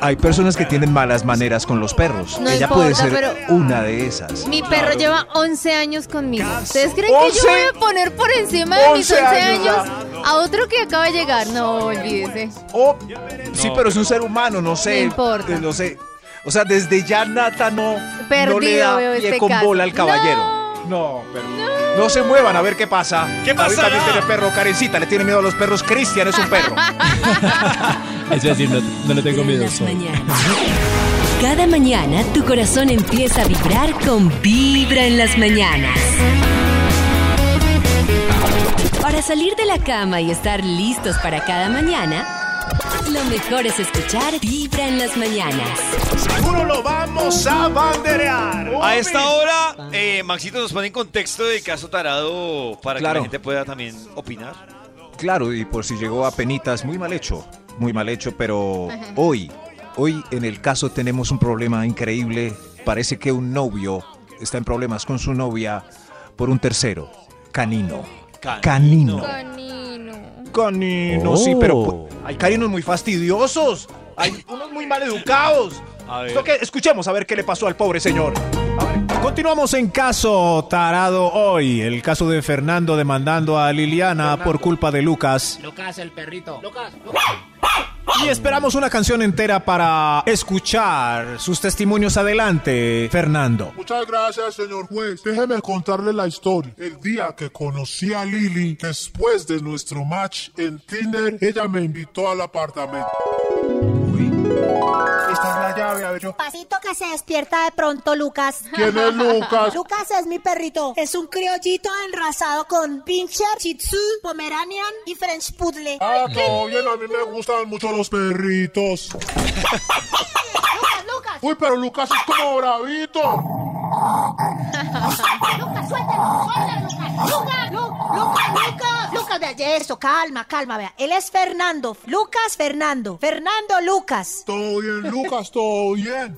hay personas que tienen malas maneras con los perros. No Ella importa, puede ser pero- una de esas. Mi perro lleva 11 años conmigo. ¿Ustedes creen que yo ¿11? voy a poner por encima de mis 11 11 años años a otro que acaba de llegar? No, olvídese. Oh, sí, pero es un ser humano, no sé. No importa. eh, No sé. O sea, desde ya Nata no, no le Perdido da pie este con caso. bola al caballero. No, pero no. se muevan a ver qué pasa. ¿Qué pasará? también tiene perro, Karencita, le tiene miedo a los perros. Cristian es un perro. Es decir, no, no le tengo En miedo. Cada mañana tu corazón empieza a vibrar con Vibra en las mañanas. Para salir de la cama y estar listos para cada mañana, lo mejor es escuchar Vibra en las mañanas. Seguro lo vamos a banderear. A esta hora, eh, Maxito nos pone en contexto del caso tarado para que Claro. la gente pueda también opinar. Claro, y por si llegó a penitas, muy mal hecho, muy mal hecho, pero hoy, hoy en el caso tenemos un problema increíble. Parece que un novio está en problemas con su novia por un tercero, canino. Canino. Canino. Canino, sí, pero pu- hay caninos muy fastidiosos. Hay unos muy mal educados. A ver. Esto que- escuchemos a ver qué le pasó al pobre señor. Continuamos en caso tarado hoy. El caso de Fernando demandando a Liliana por culpa de Lucas. Lucas, el perrito. Lucas. Y esperamos una canción entera para escuchar sus testimonios. Adelante, Fernando. Muchas gracias, señor juez. Déjeme contarle la historia. El día que conocí a Lili, después de nuestro match en Tinder, ella me invitó al apartamento. Esta es la llave, a ver yo. Pasito que se despierta de pronto, Lucas. ¿Quién es Lucas? Lucas es mi perrito. Es un criollito enrasado con pincher, shih tzu, pomeranian y french poodle. Ah, todo bien, a mí me gustan mucho los perritos. Lucas, Lucas. Uy, pero Lucas es como bravito. Lucas, suéltalo, suéltalo, Lucas. Lucas, Lu- Lucas, Lucas. Lucas, vea, eso, calma, calma, vea. Él es Fernando. Lucas, Fernando. Fernando, Lucas. Todo bien, Lucas, todo bien.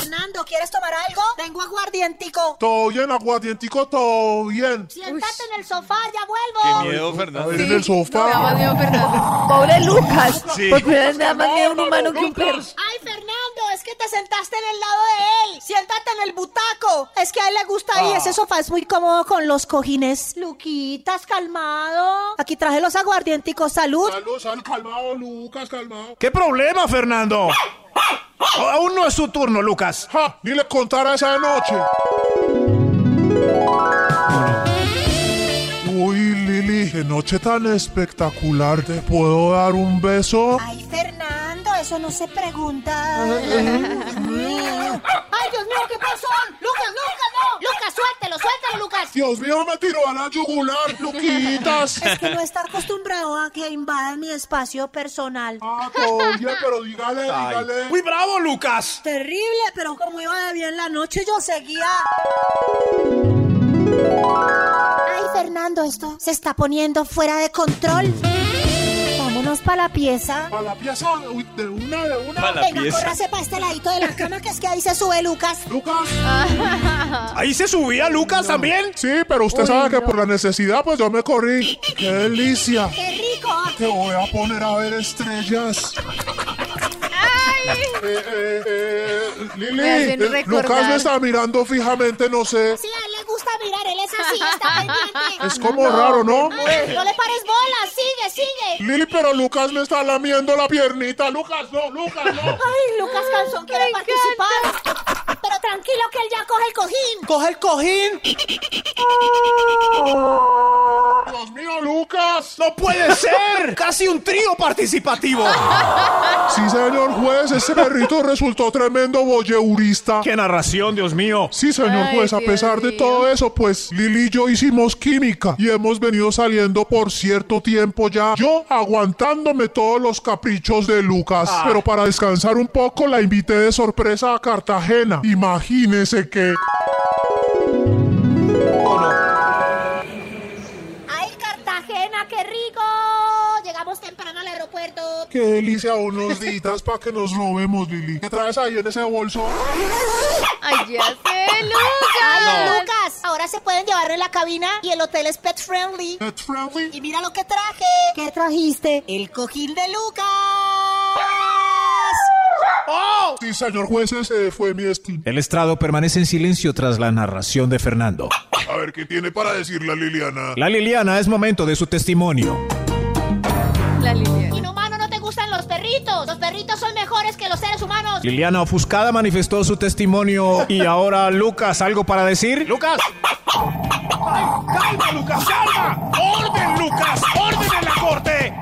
Fernando, ¿quieres tomar algo? Tengo aguardientico. Todo bien, aguardientico, todo bien. Siéntate en el sofá, ya vuelvo. Qué miedo, Fernando. en el sofá. Me da miedo Fernando. Pobre Lucas. Sí. Por primera vez me da más miedo un humano que un perro. Ay, Fernando, es que te sentaste en el lado de él. Siéntate en el butaco. Es que a él le gusta ahí. Ese sofá es muy cómodo con los cojines. Luquitas, calmado. Aquí traje los aguardienticos. Salud. Salud, salud, calmado, Lucas, calmado. ¿Qué problema, Fernando? Aún no es su turno, Lucas. Ja, ni le contara esa noche. Uy, Lili, qué noche tan espectacular. ¿Te puedo dar un beso? Ay, Fernando, eso no se pregunta. Ay, Dios mío. Ay, Dios mío, ¿qué pasó? Lucas, Lucas, no. Lucas, suéltelo, suéltelo, Lucas. Dios mío, me tiró a la yugular, Luquitas. Es que no está acostumbrado a que invadan mi espacio personal. Ah, bien, pero dígale, dígale. Muy bravo, Lucas. Terrible, pero como iba de bien la noche, yo seguía. Ay, Fernando, esto se está poniendo fuera de control. Vámonos para la pieza. Para la pieza, uy, de una, de una. Pa' la Venga, pieza. córrase para este ladito de la cama, que es que ahí se sube Lucas. Lucas. Ahí se subía Lucas también. Sí, pero usted Uy, sabe que por la necesidad, pues yo me corrí. ¡Qué delicia! ¡Qué rico! Te voy a poner a ver estrellas. Eh, eh, eh, Lili, eh, recordar. Lucas me está mirando fijamente, no sé. Sí, a le mirar, él es así, está pendiente. Es como raro, ¿no? Ay, no le pares bolas, sigue, sigue. Lili, pero Lucas me está lamiendo la piernita. Lucas, no, Lucas, no. Ay, Lucas Canzón quiere participar. Pero tranquilo que él ya coge el cojín. Coge el cojín. Dios mío, Lucas. No puede ser. Casi un trío participativo. Sí, señor juez, ese perrito resultó tremendo voyeurista. Qué narración, Dios mío. Sí, señor Ay, juez, a Dios pesar de mío. todo eso, pues Lili y yo hicimos química y hemos venido saliendo por cierto tiempo ya. Yo aguantándome todos los caprichos de Lucas. Ah. Pero para descansar un poco la invité de sorpresa a Cartagena. Imagínese que... Qué delicia unos días para que nos robemos, Lili. ¿Qué traes ahí en ese bolso? Ay, ya sé, Ay, Lucas. Lucas, ahora se pueden llevar en la cabina y el hotel es pet friendly. Pet friendly. Y mira lo que traje. ¿Qué trajiste? El cojín de Lucas. ¡Oh! Sí, señor juez, ese fue mi destino. El estrado permanece en silencio tras la narración de Fernando. A ver, ¿qué tiene para decir la Liliana? La Liliana es momento de su testimonio. La Liliana. Inhumano, no te gustan los perritos. Los perritos son mejores que los seres humanos. Liliana ofuscada manifestó su testimonio y ahora Lucas, ¿algo para decir? Lucas. ¡Calma, Lucas! ¡Calma! ¡Orden, Lucas! ¡Orden en la corte!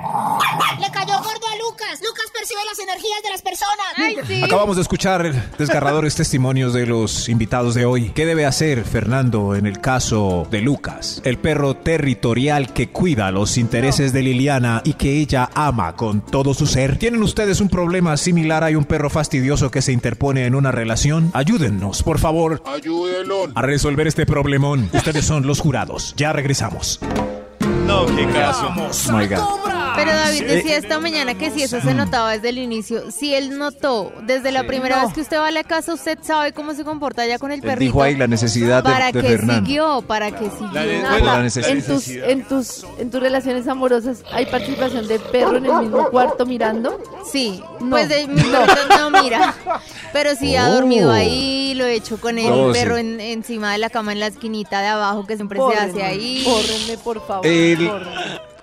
Le cayó gordo a Lucas. Lucas percibe las energías de las personas. Ay, sí. Acabamos de escuchar desgarradores testimonios de los invitados de hoy. ¿Qué debe hacer Fernando en el caso de Lucas? El perro territorial que cuida los intereses de Liliana y que ella ama con todo su ser. ¿Tienen ustedes un problema similar? ¿Hay un perro fastidioso que se interpone en una relación? Ayúdennos, por favor, Ayúdelo. a resolver este problemón. Ustedes son los jurados. Ya regresamos. No, qué caso. Oh my God. Pero David decía esta mañana que si eso se notaba desde el inicio, si él notó desde la primera vez que usted va a la casa, usted sabe cómo se comporta ya con el Él perrito. dijo ahí la necesidad de, ¿Para de qué Fernando. siguió? ¿Para qué siguió? La necesidad. en tus, en tus en tus relaciones amorosas hay participación de perro en el mismo cuarto mirando. Sí, No. pues de mi perrito no mira, pero sí ha Oh. dormido ahí, lo he hecho con el No, perro sí. en- encima de la cama en la esquinita de abajo que siempre se Bórrenme, hace ahí. bórrenme, por favor. El-.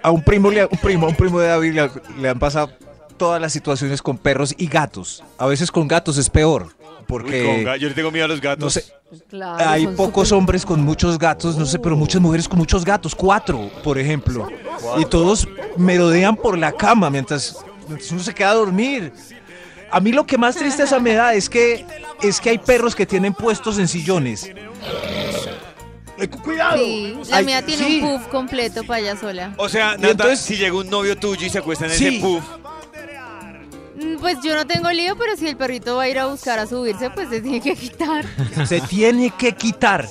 A un primo, le- un primo, a un primo de David le, le han pasado todas las situaciones con perros y gatos. A veces con gatos es peor, porque yo le tengo miedo a los gatos. no sé, Claro, hay pocos hombres con muchos gatos, no sé, pero muchas mujeres con muchos gatos, cuatro, por ejemplo. Y todos merodean por la cama mientras, mientras uno se queda a dormir. A mí lo que más tristeza me da es que es que hay perros que tienen puestos en sillones. Eh, cu- Cuidado. Sí, la Ay, mía tiene sí. un puff completo para ella sola. O sea, Nata, entonces- si llega un novio tuyo y se acuesta en Sí. ese puff, Mm, Pues yo no tengo lío, pero si el perrito va a ir a buscar a subirse, pues se tiene que quitar. Se tiene que quitar.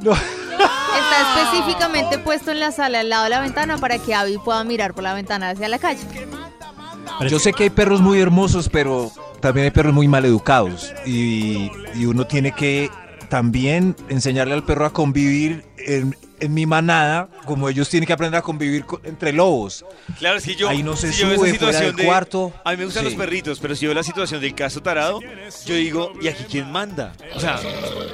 No. Está específicamente puesto en la sala al lado de la ventana para que Abby pueda mirar por la ventana hacia la calle. Yo sé que hay perros muy hermosos, pero también hay perros muy mal educados. Y, y uno tiene que también enseñarle al perro a convivir en, en mi manada, como ellos tienen que aprender a convivir co- entre lobos. Claro, si yo, Ahí no se si yo veo esa sube fuera situación del cuarto. A mí me gustan Sí. los perritos, pero si yo veo la situación del caso tarado, yo digo, ¿y aquí quién manda? O sea,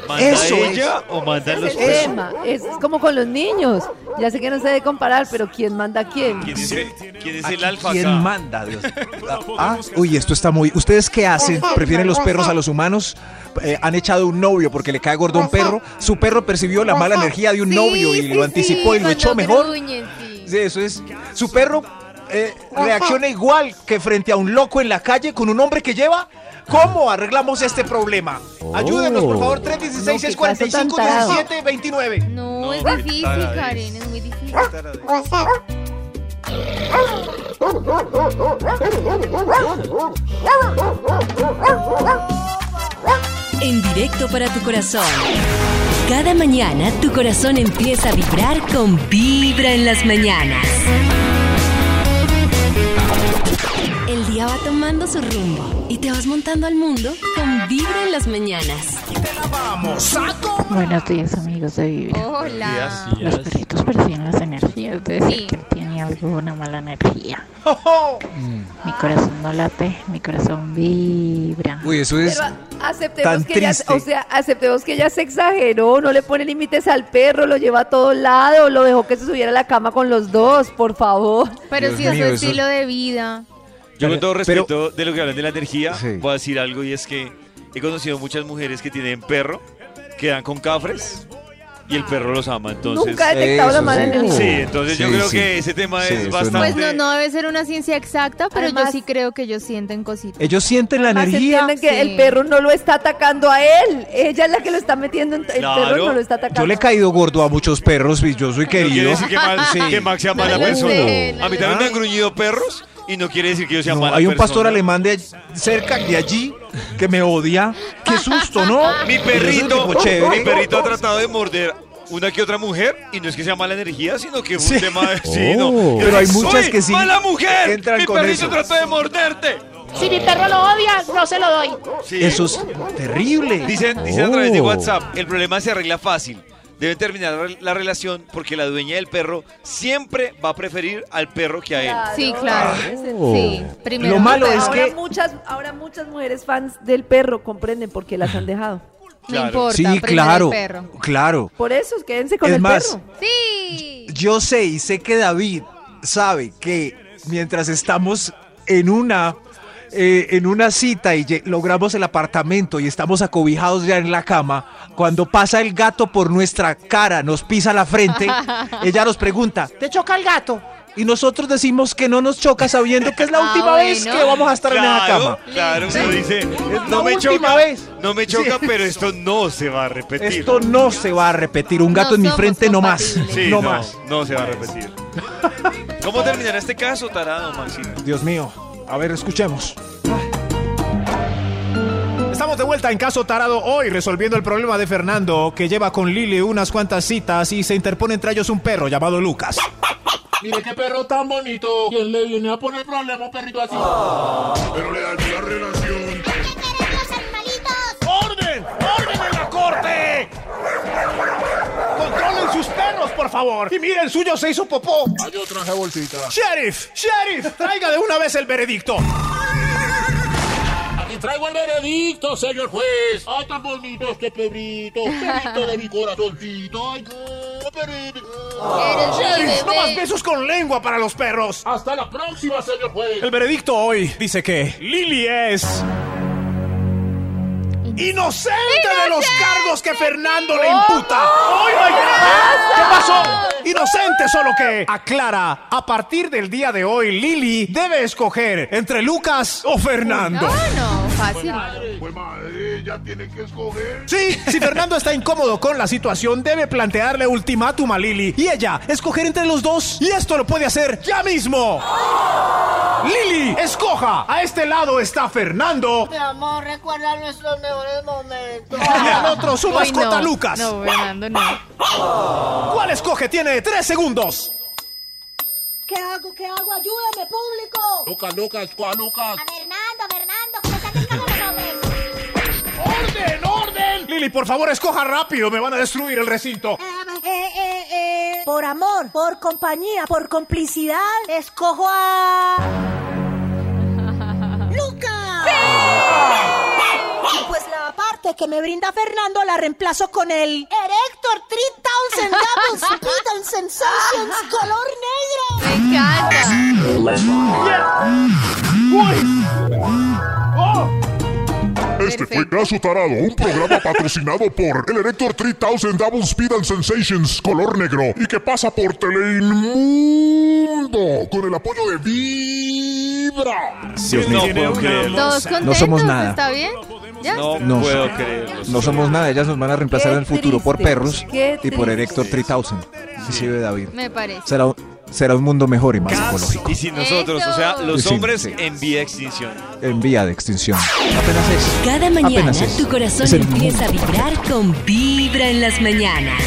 ¿manda Eso ella o mandan los Es el perros? tema, es como con los niños. Ya sé que no se debe comparar, pero ¿quién manda a quién? ¿Quién es, el- quién es el alfa ¿Quién acá? manda, Dios? Ah, uy, esto está muy... ¿Ustedes qué hacen? ¿Prefieren los perros a los humanos? Eh, han echado un novio porque le cae gordo a un perro. Su perro percibió la mala energía de un Sí, novio y sí, lo anticipó sí, y lo echó mejor. gruñen, sí. Sí, eso es. Su perro eh, reacciona igual que frente a un loco en la calle con un hombre que lleva. ¿Cómo arreglamos este problema? Ayúdenos, por favor, 316 No, qué 45 caso tan tarado. 17 29. No, es difícil, Karen, es muy difícil. En directo para tu corazón. Cada mañana tu corazón empieza a vibrar con Vibra en las mañanas. Día va tomando su rumbo y te vas montando al mundo con Vibra en las mañanas. Vamos, saco. Buenos días amigos de Vibra. Hola. Los perritos perciben las energías, debe ser Sí. que tiene alguna mala energía. Mi corazón no late, mi corazón vibra. Uy, eso es Pero aceptemos tan que ella, triste. o sea, aceptemos que ella se exageró, no le pone límites al perro, lo lleva a todos lados, lo dejó que se subiera a la cama con los dos, por favor. Pero Dios si es mío, su eso- estilo de vida. Yo con todo Pero- respeto de lo que hablan de la energía, Sí. voy a decir algo y es que he conocido muchas mujeres que tienen perro, que dan con cafres y el perro los ama, entonces... Nunca he detectado la mala sí. energía. Sí, entonces yo Sí, creo sí. que ese tema Sí, es no. bastante... Pues no, no debe ser una ciencia exacta, pero Además- yo sí creo que ellos sienten cositas. Ellos sienten la Además, energía. entienden que Sí. el perro no lo está atacando a él, ella es la que lo está metiendo, en, el Claro. perro no lo está atacando. Yo le he caído gordo a muchos perros y yo soy No querido. decir que, mal- Sí. que Max sea No mala lo persona. sé, no a mí también me han gruñido perros y no quiere decir que yo sea No, mala hay un persona. pastor alemán de cerca de allí que me odia. Qué susto, ¿no? Mi perrito, mi perrito ha tratado de morder una que otra mujer y no es que sea mala energía, sino que es un Sí. tema de... Sí, no. Oh. Yo Pero hay muchas que sí ¡Mala mujer! entran Mi con perrito eso. trató de morderte. Si mi perro lo odia, no se lo doy. Sí. Eso es terrible. Dicen, dicen a través de Oh. WhatsApp, el problema se arregla fácil. Deben terminar la relación porque la dueña del perro siempre va a preferir al perro que a él. Sí, claro. Oh. Sí, primero. Lo malo es ahora que- muchas, ahora muchas mujeres fans del perro comprenden por qué las han dejado. No Claro. importa, Sí, claro. el perro. Claro. Por eso, quédense con Es el más, perro. Sí. Yo sé y sé que David sabe que mientras estamos en una eh, en una cita y logramos el apartamento y estamos acobijados ya en la cama, cuando pasa el gato por nuestra cara, nos pisa la frente, ella nos pregunta, ¿Te choca el gato? y nosotros decimos que no nos choca sabiendo que es la Ah, última vez que vamos a estar en esa cama. claro, uno dice, la no me última choca, vez. no me choca, Sí. pero esto no se va a repetir. Esto no se va a repetir, un gato No en mi frente no más. Sí, no no, más. no se va a repetir. ¿Cómo terminará este caso, tarado, Maxito? Dios mío, a ver, escuchemos. Estamos de vuelta en Caso Tarado hoy resolviendo el problema de Fernando que lleva con Lili unas cuantas citas y se interpone entre ellos un perro llamado Lucas. Mire qué perro tan bonito. ¿Quién le viene a poner problema perrito así? Pero le dañó la relación. Por favor! Y miren, el suyo se hizo popó. Ah, yo traje bolsita. Sheriff, sheriff, traiga de una vez el veredicto. Aquí traigo el veredicto, señor juez. Ay, tan bonito este perrito. Perrito de mi corazoncito. Ay, perrito. Mi Sheriff, no más besos con lengua para los perros. Hasta la próxima, señor juez. El veredicto hoy dice que Lili es inocente de los cargos que Fernando le imputa. ¡Ay, my God! ¿Qué pasó? Inocente, solo que aclara, a partir del día de hoy, Lili debe escoger entre Lucas o Fernando. No, no, fácil. Ya tiene que escoger. Sí, si Fernando está incómodo con la situación, debe plantearle ultimátum a Lili y ella escoger entre los dos. Y esto lo puede hacer ya mismo. Lili, escoja. A este lado está Fernando Mi amor, recuerda nuestros mejores momentos. y al otro su mascota no. Lucas. No, Fernando, no. ¿Cuál escoge? Tiene tres segundos. ¿Qué hago? ¿Qué hago? Ayúdame, público. Lucas, Lucas, ¿cuál Lucas? A Fernando, Fernando, ¡Orden, orden! Lili, por favor, escoja rápido. Me van a destruir el recinto. Eh, eh, eh, Por amor, por compañía, por complicidad, escojo a. ¡Lucas! Y pues la parte que me brinda Fernando la reemplazo con el Erector 3000 Double Speed and Sensations color negro. Me encanta. Este fue Caso Tarado, un programa patrocinado por el Erector 3000 Double Speed and Sensations color negro y que pasa por Teleinmundo con el apoyo de Vibra. Dios mío. No puedo creerlo. ¿Todos contentos? No somos nada. ¿Está bien? ¿Ya? No, No. puedo creerlo. No somos nada, ellas nos van a reemplazar Qué en el futuro por perros qué y por. Erector 3000. Sí, sí, David. Me parece. Será, un- será un mundo mejor y más ecológico. Y sin nosotros, o sea, los Sí, hombres sí. en vía de extinción. En vía de extinción. Apenas es. Cada mañana Apenas es. tu corazón empieza a vibrar con Vibra en las mañanas.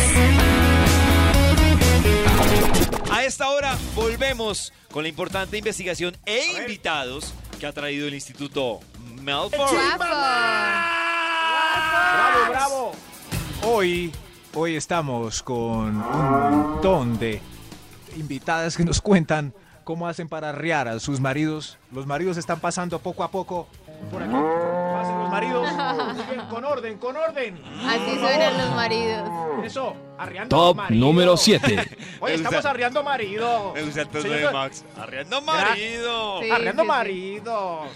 A esta hora volvemos con la importante investigación e invitados que ha traído el Instituto Malfoy. ¡Bravo, bravo! Hoy, hoy estamos con un montón de invitadas que nos cuentan cómo hacen para arriar a sus maridos. Los maridos están pasando poco a poco por aquí. Pasen los maridos. Con orden, con orden. Así suenan los maridos. Eso, arriando Top marido. número 7. Oye, estamos arriando marido. Me gusta el tono de Max. Arriando marido. Sí, arriando sí, sí. maridos.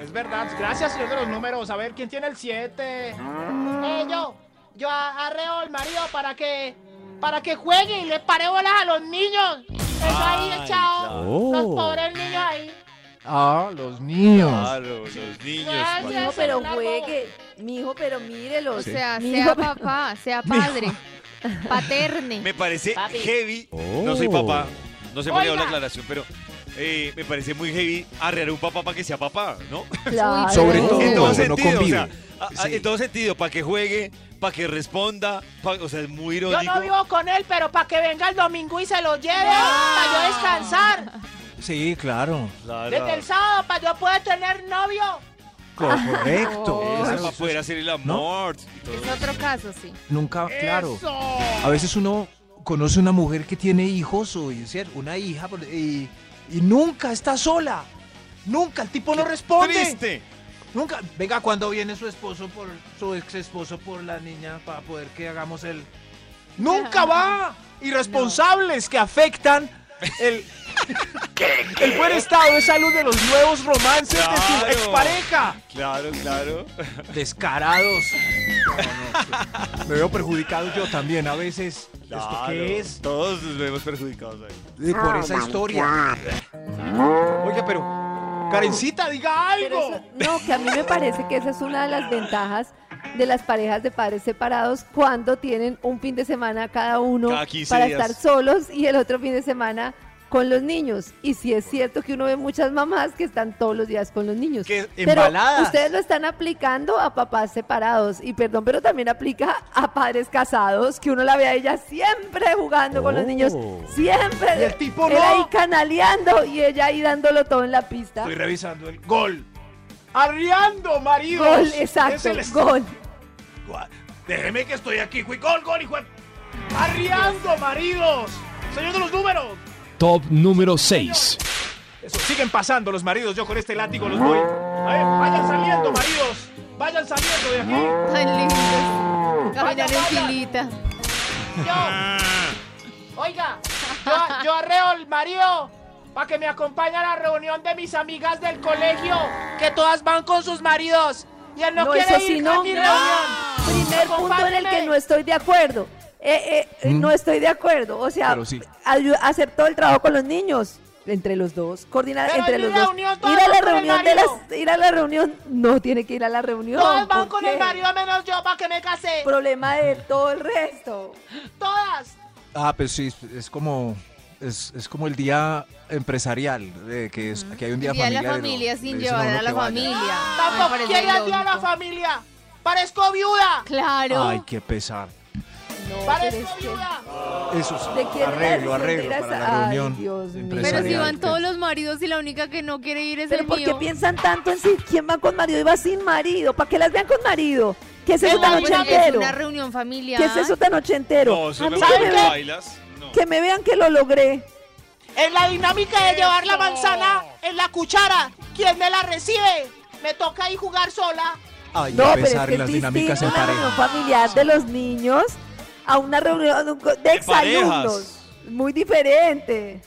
Es verdad. Gracias, señor de los números. A ver, ¿quién tiene el 7? Eh, yo, yo arreo al marido para que, para que juegue y le pare bolas a los niños. Eso ahí echado. Los pobres niños ahí. Ah, los niños. Claro, los niños. Gracias. Mijo, pero juegue. Mijo, pero mírelos. O sea, Mijo, sea pero- papá, sea padre, paterne. Me parece Papi. heavy. Oh. No soy papá. No por qué hago la aclaración, pero eh, me parece muy heavy arrear a un papá para que sea papá, ¿no? Claro. Sobre todo en todo no sentido, o sea, convive. a- a- Sí. en todo sentido, para que juegue, para que responda, pa- o sea, es muy Yo irónico. no vivo con él, pero para que venga el domingo y se lo lleve, para yo descansar. Sí, claro. Claro. Desde el sábado, para yo poder tener novio. Co- Correcto. Eso, Eso para poder hacer el amor. Es otro caso, sí. Nunca, claro. Eso. A veces uno conoce una mujer que tiene hijos o una hija por- y, y nunca está sola. Nunca, el tipo no responde. Triste. Nunca. Venga, cuando viene su esposo por su ex esposo por la niña para poder que hagamos el. Nunca va. Irresponsables que afectan el, el buen estado de salud de los nuevos romances de su expareja. Claro, claro. Descarados. Me veo perjudicado yo también a veces. ¿Esto Claro. qué es? Todos nos vemos perjudicados ahí. Por esa historia. Oiga, pero. Karencita, diga algo. eso- no, que a mí me parece que esa es una de las ventajas de las parejas de padres separados cuando tienen un fin de semana cada uno Cada 15 para días. estar solos y el otro fin de semana con los niños. Y sí es cierto que uno ve muchas mamás que están todos los días con los niños. Que Pero ustedes lo están aplicando a papás separados. Y perdón, pero también aplica a padres casados, que uno la ve a ella siempre jugando con los niños. Siempre. Y el tipo Él no. ahí canaleando y ella ahí dándolo todo en la pista. Estoy revisando el gol. Arriando maridos. Gol, Es exacto, el est- gol. Déjeme que estoy aquí. Fui gol, gol, hijo. Arriando maridos. Señor de los números. Top número 6. Eso, siguen pasando los maridos. Yo con este látigo los voy. A ver, vayan saliendo, maridos. Vayan saliendo de aquí. Tan lindos. Caminar Vaya, en filita. Yo, oiga, yo, yo arreo al marido para que me acompañe a la reunión de mis amigas del colegio, que todas van con sus maridos. Y él no, No, quiere eso ir sí, a no. mi No. reunión. Primer punto en el que no estoy de acuerdo. Eh, eh, No estoy de acuerdo. O sea, sí. ayu- hacer todo el trabajo con los niños. Entre los dos, coordinar Pero entre en los mi dos. Ir a la reunión de las, ir a la reunión, no tiene que ir a la reunión. Todas van ¿por con qué? el marido menos yo para que me case. Problema de todo el resto. Todas. Ah, pues sí, es como. Es, es como el día empresarial, de que, es, que hay un día, día de la familiar. y no- familia sin llevar a la que vaya. familia. Me Tampoco quiere día a la familia. Parezco viuda. Claro. Ay, qué pesar. No, Parezco es que- viuda. Eso sí. ¿De Arreglo, arreglo para la Ay, reunión. Dios mío. Pero si van todos los maridos y la única que no quiere ir es Pero el ¿por qué piensan tanto en si quién va con marido y va sin marido? ¿Para qué las vean con marido? ¿Qué es eso No, tan pues es ochentero? una reunión familiar. ¿Qué es eso tan ochentero? No, eso A me me bailas. Que me vean que lo logré. En la dinámica de llevar la manzana en la cuchara, ¿quién me la recibe? Me toca ahí jugar sola. Ay, No, a pero es pesar que es las dinámicas en una reunión pareja. familiar de los niños a una reunión de exalumnos. Muy diferente.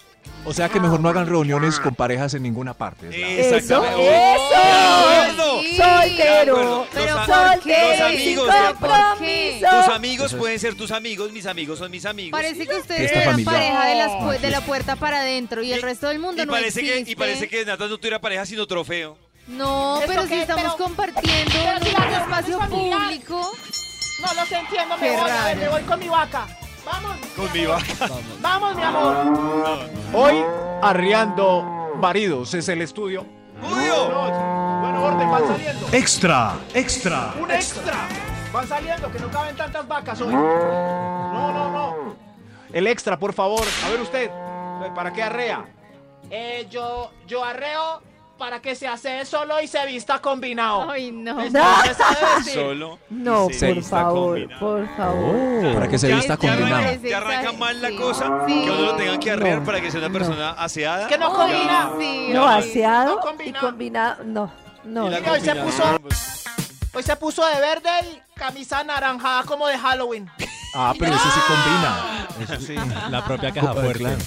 O sea que mejor no hagan reuniones con parejas en ninguna parte. Eso, Exactamente. eso. Sí. Soltero. Pero los amigos, de tus amigos pueden ser tus amigos, mis amigos son mis amigos. Parece que ustedes eran pareja de, las pu- de la puerta para adentro y el resto del mundo y no parece existe. que Y parece que Nata no tuviera pareja sino trofeo. No, ¿Esto pero si qué? estamos Pero- compartiendo pero en si un espacio público. No los entiendo, me Qué voy, a ver, me voy con mi vaca. Vamos. Con mi vaca. Vamos, mi amor. Hoy, arriando maridos es el estudio. ¡Julio! No, Bueno, orden, van saliendo. Extra, extra. Un extra. Van saliendo, que no caben tantas vacas hoy. No, no, no. El extra, por favor. A ver usted. ¿Para qué arrea? Eh, yo, yo arreo para que se hace solo y se vista combinado. Ay, no. Entonces, ¿sabe decir? Solo. No, y se por vista favor, combinado. por favor. Para que se Ya- vista ya combinado. arranca- Ya arranca mal la cosa, que uno lo tengan que arrear No, para que sea una persona aseada. Que no combina. sí, No, ay. aseado No y combinado. combinado, no, no. Y la Mira, hoy se combinación, puso- pues, Hoy se puso de verde y camisa anaranjada como de Halloween. Ah, pero eso sí combina. Eso sí, la propia caja fuerte.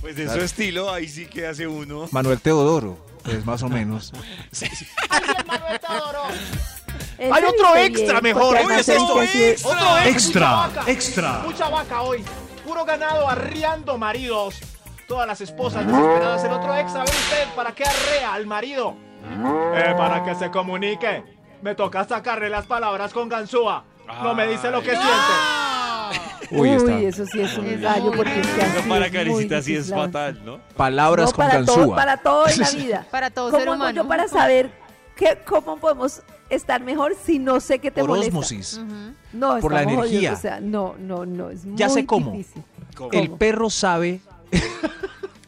Pues de su estilo, ahí sí que hace uno. Manuel Teodoro, pues más o menos. Hay otro extra bien, mejor. es esto Otro extra. Extra, mucha vaca. extra. Mucha vaca hoy. Puro ganado arriando maridos. Todas las esposas desesperadas en otro extra. A ver usted, ¿para qué arrea al marido? Eh, para que se comunique. Me toca sacarle las palabras con ganzúa. No me dice lo que siente. Uy, eso sí es un muy porque es que así para Karencita sí es fatal, ¿no? Palabras No, con para todo, ganzúa. para todo en la vida. Para todo ¿Cómo ser hago humano. yo para saber qué, cómo podemos estar mejor si no sé qué te Por molesta? ósmosis. Ujú. No, Por la estamos jodidos, energía. o sea, no, no, no, es Ya muy sé cómo. difícil. El ¿Cómo? perro sabe,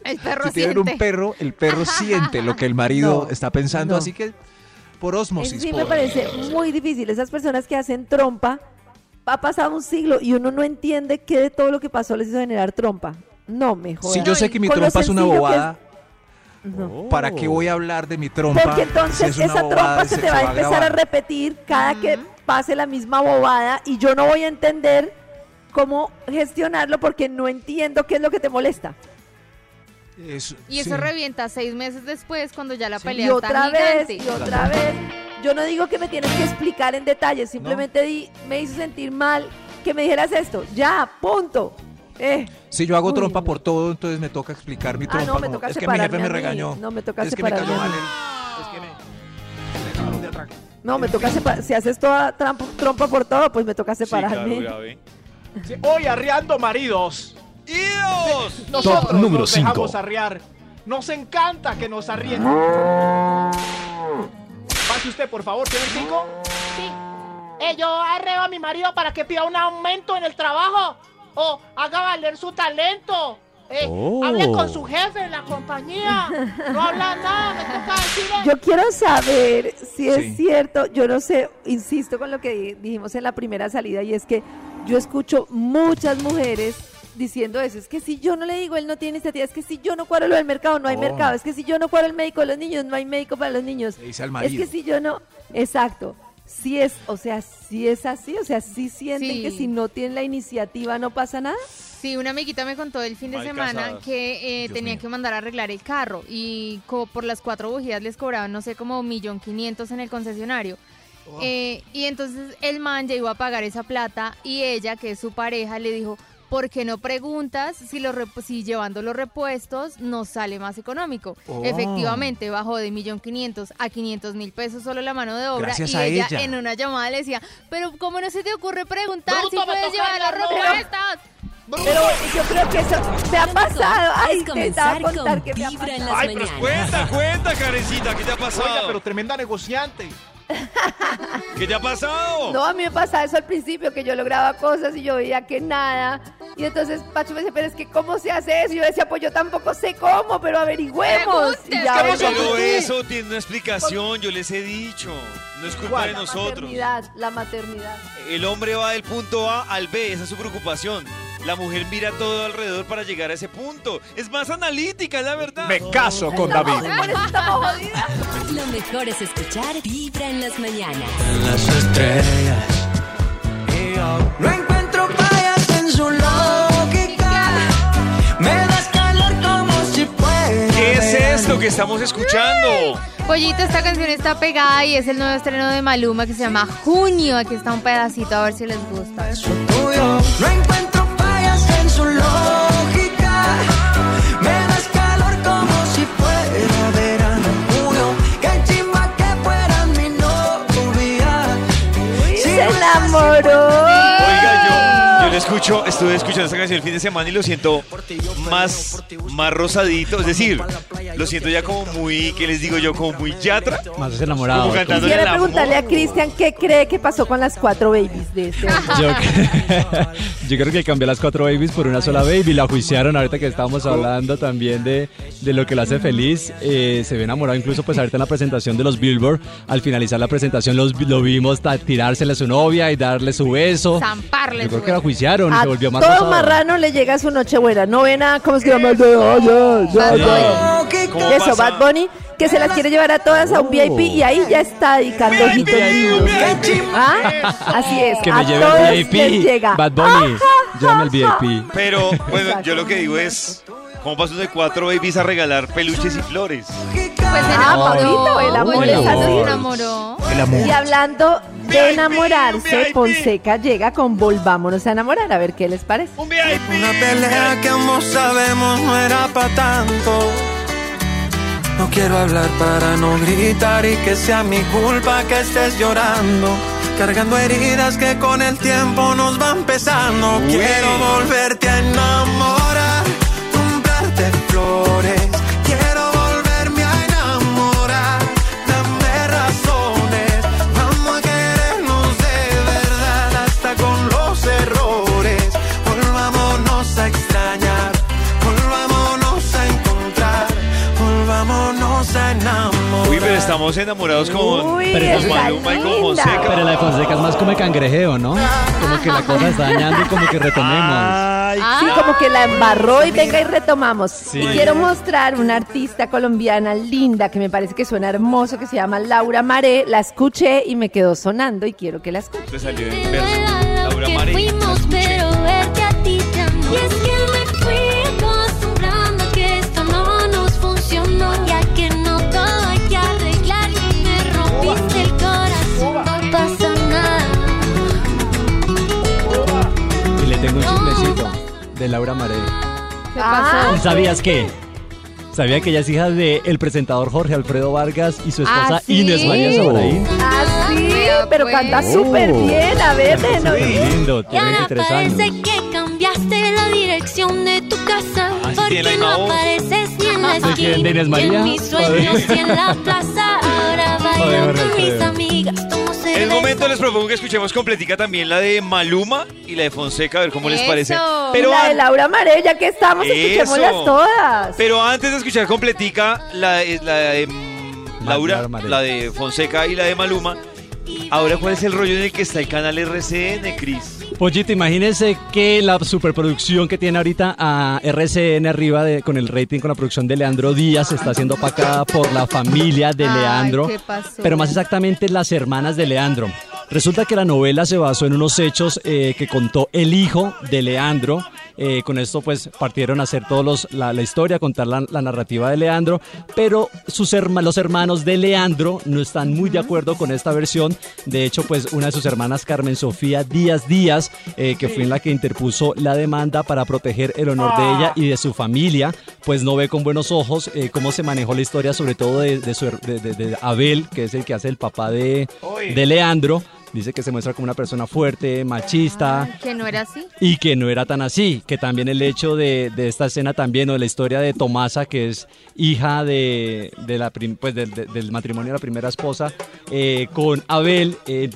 El perro si tienen un perro, el perro siente lo que el marido No, está pensando, no. así que por ósmosis. sí me por- parece muy difícil. Esas personas que hacen trompa, ha pasado un siglo y uno no entiende qué de todo lo que pasó les hizo generar trompa. No, mejor. Si yo sé que mi Con trompa es una es- bobada, No. ¿para qué voy a hablar de mi trompa? Porque entonces si es una esa trompa se te va a empezar a repetir cada que pase la misma bobada y yo no voy a entender cómo gestionarlo porque no entiendo qué es lo que te molesta. Eso- Y eso sí. revienta seis meses después cuando ya la Sí, pelea y otra está vez, gigante. y otra vez. Yo no digo que me tienes que explicar en detalle, simplemente di- me hizo sentir mal que me dijeras esto. Ya, punto. Eh, Si yo hago Uy, trompa no. por todo, entonces me toca explicar mi Ah, trompa. no, me como, toca es que mi jefe me regañó. No, me toca es que me separarme cayó a mal mí. el- Es que me... me dejaron de atrás. no, me toca separar. Si haces toda trampa- trompa por todo, pues me toca separarme. Sí, Hoy arriando maridos. ¡Idos! Nosotros Top número nos dejamos arriar. Nos encanta que nos arrien. Pase usted, por favor, ¿tiene cinco? Eh, yo arreo a mi marido para que pida un aumento en el trabajo o haga valer su talento. Eh, Oh. Hable con su jefe en la compañía. No habla nada, me toca decirle. Yo quiero saber si es Sí. cierto, yo no sé, insisto con lo que di- dijimos en la primera salida y es que yo escucho muchas mujeres diciendo eso, es que si yo no le digo, él no tiene iniciativa, es que si yo no cuadro lo del mercado, no hay Oh. mercado, es que si yo no cuadro el médico de los niños, no hay médico para los niños. Le dice al Es marido. que si yo no, exacto, si es, o sea, si es así, o sea, si sienten Sí. que si no tienen la iniciativa no pasa nada. Sí, una amiguita me contó el fin de Mal semana que eh, tenía mío. que mandar a arreglar el carro y co- por las cuatro bujías les cobraban, no sé, como un millón quinientos en el concesionario. Eh, y entonces el man ya iba a pagar esa plata y ella, que es su pareja, le dijo, ¿por qué no preguntas si, los rep- si llevando los repuestos nos sale más económico? Oh. Efectivamente, bajó de millón quinientos a quinientos mil pesos solo la mano de obra Gracias y a ella, ella. en una llamada le decía, pero ¿cómo no se te ocurre preguntar Bruto, si puedes llevar los hablarlo. repuestos? Pero yo creo que eso me ha pasado. Ay, Puedes te estaba a comenzar contar con que me ha Vibra en pasado. las Ay, pero mañanas. cuenta, cuenta, Karencita, ¿qué te ha pasado? Oiga, pero tremenda negociante. ¿Qué te ha pasado? No, a mí me pasaba eso al principio, que yo lograba cosas y yo veía que nada. Y entonces Pacho me decía, pero es que ¿cómo se hace eso? Y yo decía, pues yo tampoco sé cómo, pero averigüemos. Y ya ¿qué averiguamos. Pero eso tiene una explicación, yo les he dicho. No es culpa de La nosotros. maternidad, la maternidad. El hombre va del punto A al B, esa es su preocupación. La mujer mira todo alrededor para llegar a ese punto. Es más analítica, la verdad. Me caso con David. Lo mejor es escuchar Vibra en las mañanas. las estrellas. Y yo no encuentro fallas en su lógica. Me das calor como si fuera. ¿Qué es esto que estamos escuchando? Pollito, esta canción está pegada y es el nuevo estreno de Maluma que se llama Junio. Aquí está un pedacito, a ver si les gusta. tuyo. No encuentro novia. Escucho, estuve escuchando esta canción el fin de semana y lo siento más, más rosadito. Es decir, lo siento ya como muy, ¿qué les digo yo? Como muy yatra. Más enamorado. Como cantando Quisiera el amor. preguntarle a Cristian qué cree que pasó con las cuatro babies de este año. Yo, yo creo que cambió las cuatro babies por una sola baby. La juiciaron ahorita que estábamos hablando también de, de lo que lo hace feliz. Eh, se ve enamorado incluso pues ahorita en la presentación de los Billboard. Al finalizar la presentación los, lo vimos tirársele a su novia y darle su beso. Zamparle Yo creo que la juiciaron A se volvió más todo rosado. marrano le llega su nochebuena. No ven a, ¿cómo es que se llama? oh, ya, ya, ya. ¿Cómo Eso? Bad Bunny, que se las quiere llevar a todas a un VIP y ahí ya está dedicando ojitos. ¿Ah? Así es. Que a me lleve todos el les VIP. llega. Bad Bunny, llévame el VIP. Pero, bueno, yo lo que digo es, ¿cómo pasó de cuatro babies a regalar peluches y flores? Pues Ah, Pablito, el amor es así. se enamoró. El amor. Y hablando de enamorarse, Fonseca llega con Volvámonos a enamorar. A ver qué les parece. Una pelea que ambos sabemos no era para tanto. No quiero hablar para no gritar y que sea mi culpa que estés llorando. Cargando heridas que con el tiempo nos van pesando. Quiero volverte a enamorar, estamos enamorados con, Uy, con está Maluma y con linda. Fonseca. Pero la de Fonseca es más como de cangrejeo, ¿no? Como que la cosa está dañando y como que retomemos. Ah, Sí, como que la embarró y venga y retomamos. Sí. Y quiero mostrar una artista colombiana linda que me parece que suena hermoso, que se llama Laura Maré. La escuché y me quedó sonando y quiero que la escuche. Te salió en verso. Laura la escuché. Y tengo un chismecito de Laura Maré. ¿Qué Ah, pasó? ¿Sabías qué? ¿Sabía que ella es hija del presentador Jorge Alfredo Vargas y su esposa ¿Ah, sí? Inés María Sobraín? Ah, sí, Vea, pero pues. canta súper bien. A ver, denos. lindo, Y tiene ahora 23 años. parece que cambiaste la dirección de tu casa. Ah, sí, tiene porque la no misma voz. apareces ni en la ¿De quién? esquina. ¿De Inés ni María? en mis sueños y en la plaza. Ahora bailo Jorge con mis amigas. Tomo En el momento les propongo que escuchemos completica también la de Maluma y la de Fonseca, a ver cómo les Eso. parece. Pero, la de Laura Maré, ya que estamos, Eso. escuchémoslas todas. pero antes de escuchar completica la, de- la de mm, Laura, la de Fonseca y la de Maluma, ahora cuál es el rollo en el que está el canal RCN, Cris. Pollito, imagínense que la superproducción que tiene ahorita a RCN arriba de- con el rating, con la producción de Leandro Díaz, está siendo opacada por la familia de Ay, Leandro, ¿qué pasó? pero más exactamente las hermanas de Leandro. Resulta que la novela se basó en unos hechos eh, que contó el hijo de Leandro. Eh, con esto pues partieron a hacer todos los, la, la historia, contar la, la narrativa de Leandro, pero sus herma- los hermanos de Leandro no están muy de acuerdo con esta versión. De hecho, pues una de sus hermanas, Carmen Sofía Díaz Díaz, eh, que fue en la que interpuso la demanda para proteger el honor de ella y de su familia, pues no ve con buenos ojos eh, cómo se manejó la historia, sobre todo de, de su de- Abel, que es el que hace el papá de, de Leandro. Dice que se muestra como una persona fuerte, machista, Que no era así. y que no era tan así, que también el hecho de, de esta escena también o de la historia de Tomasa, que es hija de, de la prim- pues del, de- del matrimonio de la primera esposa, eh, con Abel, eh,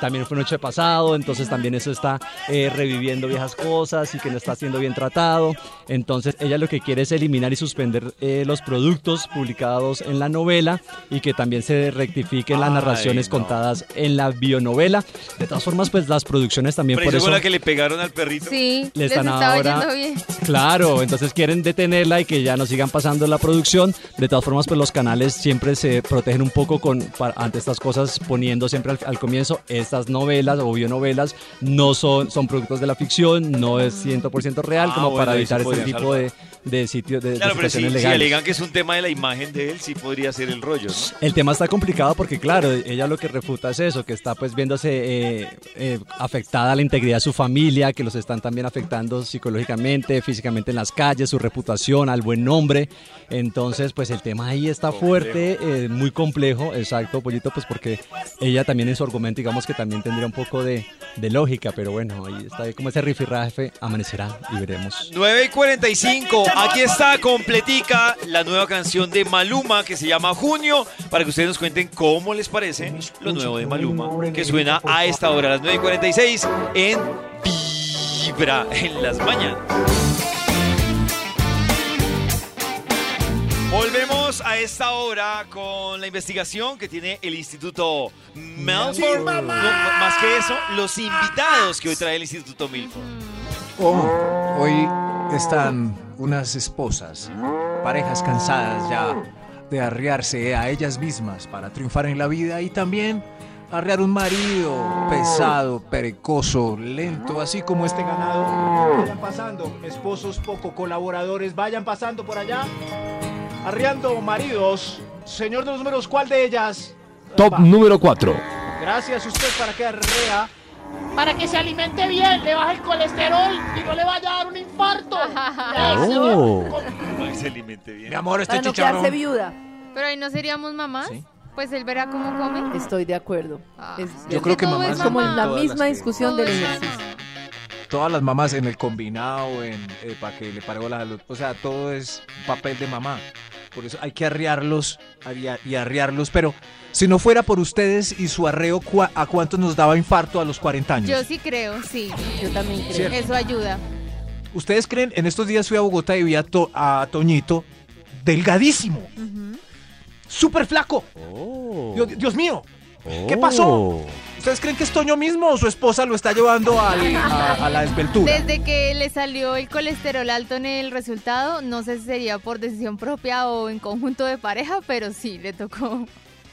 también fue noche pasado, entonces también eso está eh, reviviendo viejas cosas y que no está siendo bien tratado, entonces ella lo que quiere es eliminar y suspender eh, los productos publicados en la novela y que también se rectifiquen las Ay, narraciones no. contadas en la bionovela. De todas formas, pues las producciones también por eso la que le pegaron al perrito. Sí, Le les están estaba ahora- yendo bien. Claro, entonces quieren detenerla y que ya no sigan pasando la producción. De todas formas, pues los canales siempre se protegen un poco con ante estas cosas, poniendo siempre al, al comienzo estas novelas o bionovelas no son, son productos de la ficción, no es 100% real, Ah, como bueno, para evitar este tipo de, de sitios de, de Claro, pero si, situaciones si legales. alegan que es un tema de la imagen de él, sí podría ser el rollo, ¿no? El tema está complicado porque, claro, ella lo que refuta es eso, que está pues viéndose eh, eh, afectada la integridad de su familia, que los están también afectando psicológicamente, físicamente en las calles, su reputación, al buen nombre. Entonces, pues el tema ahí está fuerte, eh, muy complejo, exacto, Pollito, pues porque ella también en su argumento, digamos que también tendría un poco de, de lógica, pero bueno, ahí está como ese rifirrafe, amanecerá y veremos. 9 y 45, aquí está completica la nueva canción de Maluma que se llama Junio, para que ustedes nos cuenten cómo les parece lo nuevo de Maluma, que suena a esta hora, a las 9 y 46, en Vibra en las mañanas. Volvemos a esta hora con la investigación que tiene el Instituto Milford. No, más que eso, los invitados que hoy trae el Instituto Milford. Oh, hoy están unas esposas, parejas cansadas ya de arriarse a ellas mismas para triunfar en la vida y también arriar un marido pesado, perecoso, lento, así como este ganado. Vayan pasando, esposos poco colaboradores, vayan pasando por allá. Arriando maridos. Señor de los números, ¿cuál de ellas? Top número 4. Gracias usted para que arrea. Para que se alimente bien, le baje el colesterol y no le vaya a dar un infarto. Oh. Para que se alimente bien. Mi amor, este Para no quedarse viuda. Pero ahí no seríamos mamás. Pues él verá cómo come. Estoy de acuerdo. Es, Yo creo que todo mamás es como en la todas las misma discusión del ejercicio. mamá. Todas las mamás en el combinado, en para que le pare la salud. O sea, todo es papel de mamá. Por eso hay que arriarlos arria- y arriarlos. Pero si no fuera por ustedes y su arreo, ¿cuá- ¿a cuántos nos daba infarto a los 40 años? Yo sí creo, sí. Yo también creo. Cierto. Eso ayuda. ¿Ustedes creen? En estos días fui a Bogotá y vi a, To- a Toñito delgadísimo, súper flaco. Dios, Dios mío, ¿qué pasó? ¿Ustedes creen que es Toño mismo o su esposa lo está llevando al- a, a la desveltura? Desde que le salió el colesterol alto en el resultado, no sé si sería por decisión propia o en conjunto de pareja, pero sí, le tocó.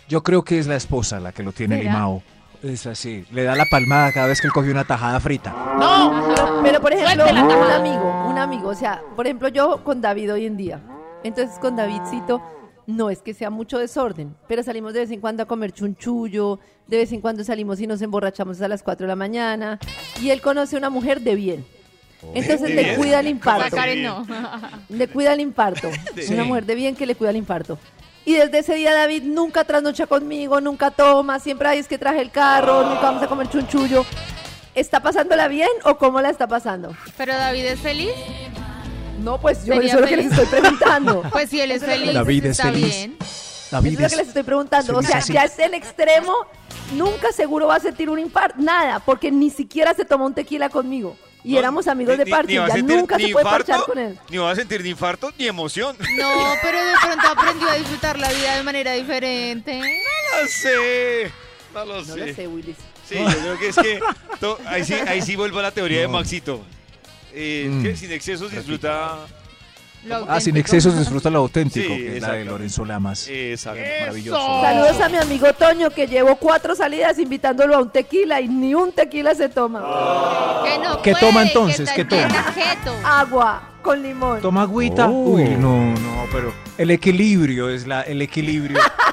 Yo creo que es la esposa la que lo tiene ¿Será? limado. Es así, le da la palmada cada vez que él coge una tajada frita. No, Pero, pero, por ejemplo, un amigo, un amigo, o sea, por ejemplo, yo con David hoy en día. Entonces, con Davidcito, no es que sea mucho desorden, pero salimos de vez en cuando a comer chunchullo, de vez en cuando salimos y nos emborrachamos a las 4 de la mañana, y él conoce a una mujer de bien. Entonces ¿De le bien? cuida el. Karen no. Le cuida el infarto. Sí. Una mujer de bien que le cuida el infarto. Y desde ese día David nunca trasnocha conmigo, nunca toma, siempre ahí es que traje el carro, nunca vamos a comer chunchullo. ¿Está pasándola bien o cómo la está pasando? ¿Pero David es feliz? No, pues yo ¿Sería eso es lo que les feliz? estoy preguntando. Pues si él es feliz, David es está feliz. bien. David eso es lo es- que les estoy preguntando. O feliz sea, así. ya es el extremo, nunca seguro va a sentir un infarto, nada, porque ni siquiera se tomó un tequila conmigo. Y No, éramos amigos ni- de ya sentir nunca se puede infarto, parchar con él. Ni va a sentir ni infarto ni emoción. No, pero de pronto aprendió a disfrutar la vida de manera diferente. No lo sé. No lo No sé. lo sé, Willis. Sí, yo creo que es que to- ahí, sí, ahí sí vuelvo a la teoría de Maxito. Eh, Mm. que sin excesos disfruta. Lo Ah, sin auténtico. excesos disfruta lo auténtico, Sí, que es la de Lorenzo Lamas. Exacto. Maravilloso. Saludos a mi amigo Toño que llevo cuatro salidas invitándolo a un tequila y ni un tequila se toma. Que no ¿Qué puede, toma entonces? Que está ¿Qué en toma? Agua con limón. Toma agüita. Oh. Uy, no, no, pero el equilibrio es la, el equilibrio.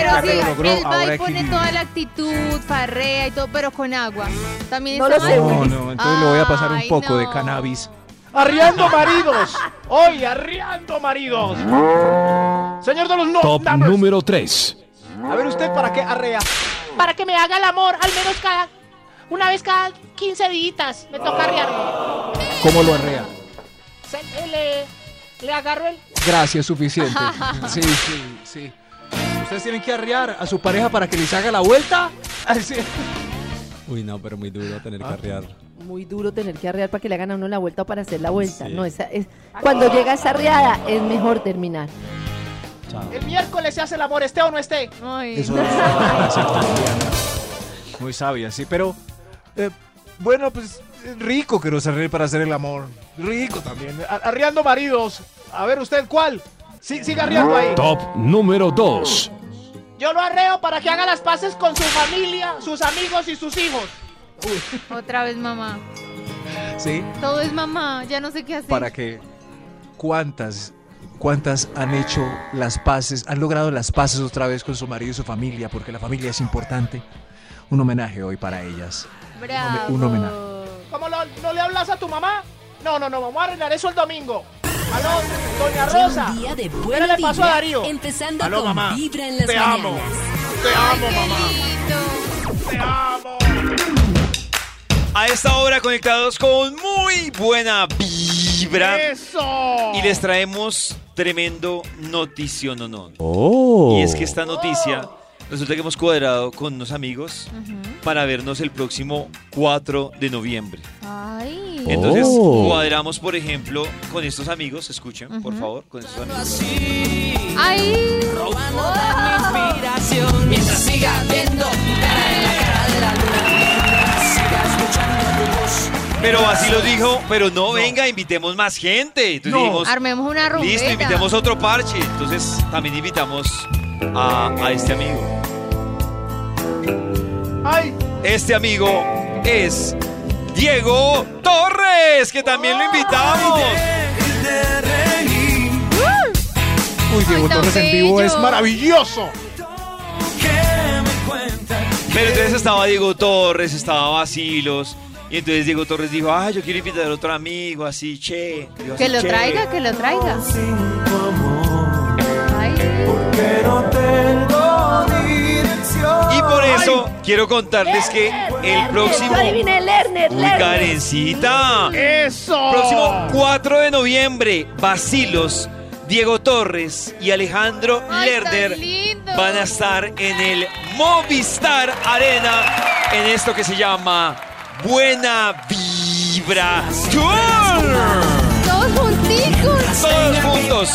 Pero sí, él va y pone toda la actitud, farrea y todo, pero con agua. También No está lo sé. No, no, entonces le voy a pasar un poco de cannabis. Arriando maridos. Hoy, arriando maridos. Señor de los no Top numbers. número 3. A ver usted para qué arrea. para que me haga el amor al menos cada una vez cada 15 días. Me toca arriarlo. ¿Cómo lo arrea? Se- eh, le, le agarro el Gracias, suficiente. Sí, sí, sí. ¿Ustedes tienen que arrear a su pareja para que les haga la vuelta? Así. Uy, no, pero muy duro tener que arrear. Muy duro tener que arrear para que le hagan a uno la vuelta o para hacer la vuelta. No, esa es, cuando llega esa arreada es mejor terminar. El miércoles se hace el amor, esté o no esté. Ay, Eso es. Muy sabia, sí, pero eh, bueno, pues eh, rico que nos arree para hacer el amor. Rico también. Arriando maridos. A ver usted cuál. Sí, siga arriando ahí. Top número 2. Yo lo arreo para que haga las paces con su familia, sus amigos y sus hijos. otra vez mamá. Sí, Todo es mamá, ya no sé qué hacer. para que cuántas cuántas han hecho las paces, han logrado las paces otra vez con su marido y su familia, porque la familia es importante. Un homenaje hoy para ellas. Bravo. un homenaje. ¿Cómo lo- no le hablas a tu mamá? No, no, no, vamos a arreglar eso el domingo. Aló, doña Rosa. Un día de ¿Qué le pasó a Darío? empezando Aló, con mamá. Vibra en las Te amo. Te amo, mamá. Te amo. A esta hora conectados con muy buena vibra. ¡Eso! Y les traemos tremendo notición, no, no. Oh. Y es que esta noticia, resulta que hemos cuadrado con unos amigos para vernos el próximo 4 de noviembre. Ay. Entonces, Oh. cuadramos, por ejemplo, con estos amigos, escuchen, por favor, con estos amigos. Ay. inspiración mientras siga viendo cara en la cara de la luna. Siga escuchando tu voz. Pero así lo dijo, pero no, venga, invitemos más gente. Entonces dijimos, Armemos una rumbeta. listo, invitemos otro parche. Entonces también invitamos a, a este amigo. ¡Ay! Este amigo es Diego Torres, que también lo invitamos. Uy, Diego Torres en vivo es maravilloso. Pero entonces estaba Diego Torres, estaba Basilos. Y entonces Diego Torres dijo, ay, yo quiero invitar a otro amigo, así, che. Que así, lo che. traiga, que lo traiga. Ay. Y por eso quiero contarles que el próximo... Yo adiviné, Lerner, Uy. Karencita. ¡Eso! Próximo 4 de noviembre, Basilos, Diego Torres y Alejandro Ay, Lerner van a estar en el Movistar Arena en esto que se llama Buena Vibra Tour. Todos junticos. Todos juntos.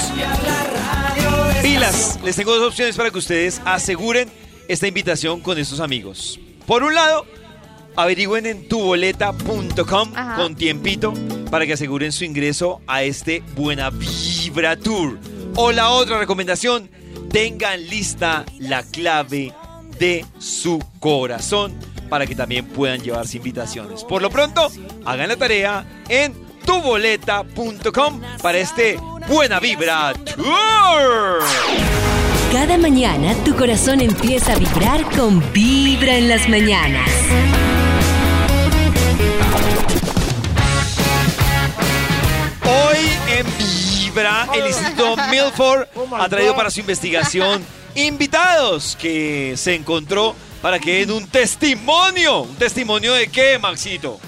Pilas, les tengo dos opciones para que ustedes aseguren esta invitación con estos amigos. Por un lado, averigüen en tuboleta.com con tiempito para que aseguren su ingreso a este Buena Vibra Tour. O la otra recomendación, tengan lista la clave de su corazón para que también puedan llevarse invitaciones. Por lo pronto, hagan la tarea en tuboleta.com para este Buena Vibra Tour. Cada mañana tu corazón empieza a vibrar con Vibra en las mañanas. Hoy en Vibra, el Instituto Milford Oh ha traído para su investigación invitados que se encontró para que den un testimonio. ¿Un testimonio de qué, Maxito?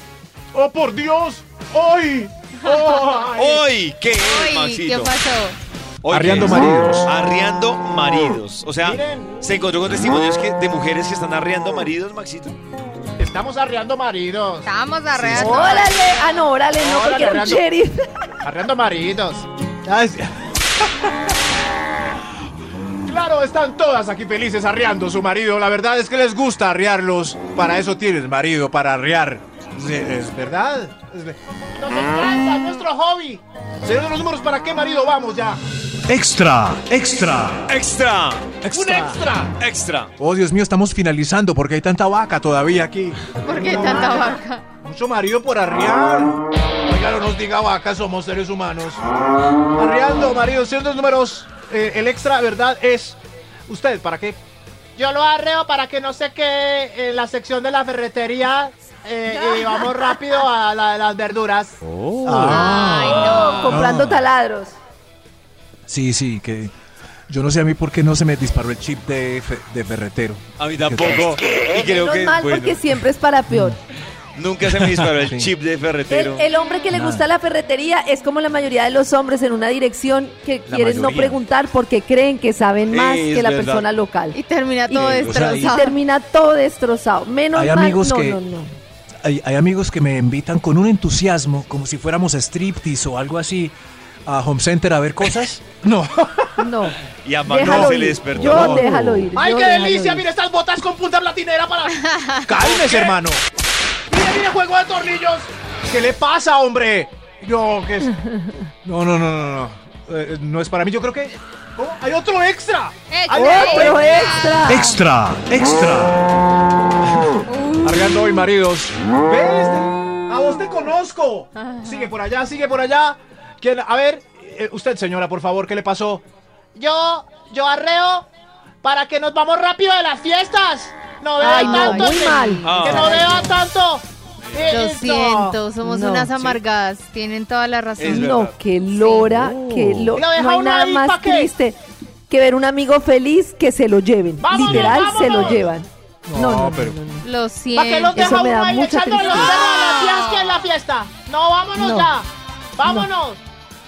¡Oh, por Dios! ¡Hoy! ¡Oh! Hoy, ¿qué es, Ay, ¿qué Maxito? pasó? Arriando maridos. Arriando maridos. O sea, Miren. se encontró con testimonios que- de mujeres que están arriando maridos, Maxito. Estamos arreando maridos. Estábamos arreando. Órale. Ah, no, órale, no, Órale, porque era un Orlando. sheriff. Arreando maridos. Claro, están todas aquí felices arreando su marido. La verdad es que les gusta arrearlos. Para eso tienes marido, para arrear. Sí, Es verdad. Es ver- Nos encanta, es nuestro hobby. Señor de los números, ¿para qué marido vamos ya? Extra, extra. ¡Extra! ¡Un extra! ¡Extra! Oh, Dios mío, estamos finalizando porque hay tanta vaca todavía aquí. ¿Por qué tanta vaca? Mucho marido por arrear. Oiga, no nos diga vaca, somos seres humanos. Arreando, marido, señor de los números. eh, el extra, ¿verdad? Es. ¿Usted para qué? Yo lo arreo para que no se quede en la sección de la ferretería eh, y vamos rápido a la de las verduras. Ay, no. Comprando taladros. Sí, sí, que yo no sé a mí por qué no se me disparó el chip de, fe- de ferretero. A mí tampoco. Y creo Menos que, mal bueno, porque siempre es para peor. nunca se me disparó el Sí. chip de ferretero. El, el hombre que le gusta la ferretería es como la mayoría de los hombres en una dirección que La quieren no mayoría. preguntar porque creen que saben más Es que la verdad. persona local. Y termina Y- todo o sea, Y destrozado. termina todo destrozado. Menos Hay mal, amigos no, que- no, no. Hay, hay amigos que me invitan con un entusiasmo, como si fuéramos a striptease o algo así, a Home Center a ver cosas. No. No. Y a Manuel Déjalo se ir. le despertó. Yo déjalo ir. ¡Ay, yo qué delicia! ir. Mira estas botas con punta platinera para. ¡Cálmese, hermano! ¡Mire, mire, juego de tornillos! ¿Qué le pasa, hombre? Yo, ¿qué es? No, no, no, no, no. Eh, no es para mí, yo creo que. ¿Cómo? ¡Hay otro extra! ¡Hay ¡Otro extra! Extra, extra. Arreando hoy, maridos. ¿Ves? A vos te conozco. Sigue por allá, sigue por allá. ¿Quién? A ver, eh, usted, señora, por favor, ¿qué le pasó? Yo, yo arreo para que nos vamos rápido de las fiestas. No vea Ay, no, tanto. muy que- mal. Que no vea tanto. Eh, Lo eh, no. siento, somos No, unas sí. amargadas. Tienen toda la razón. No, qué lora, qué Y lora. lo No hay nada más triste. que ver un amigo feliz que se lo lleven. Vámonos, Literal, se lo vámonos. llevan. No, no, no, pero- no, no. Lo ¿Para siento. qué los deja uno ahí echando los perros a las tías que en la fiesta? No, vámonos No. ya. Vámonos.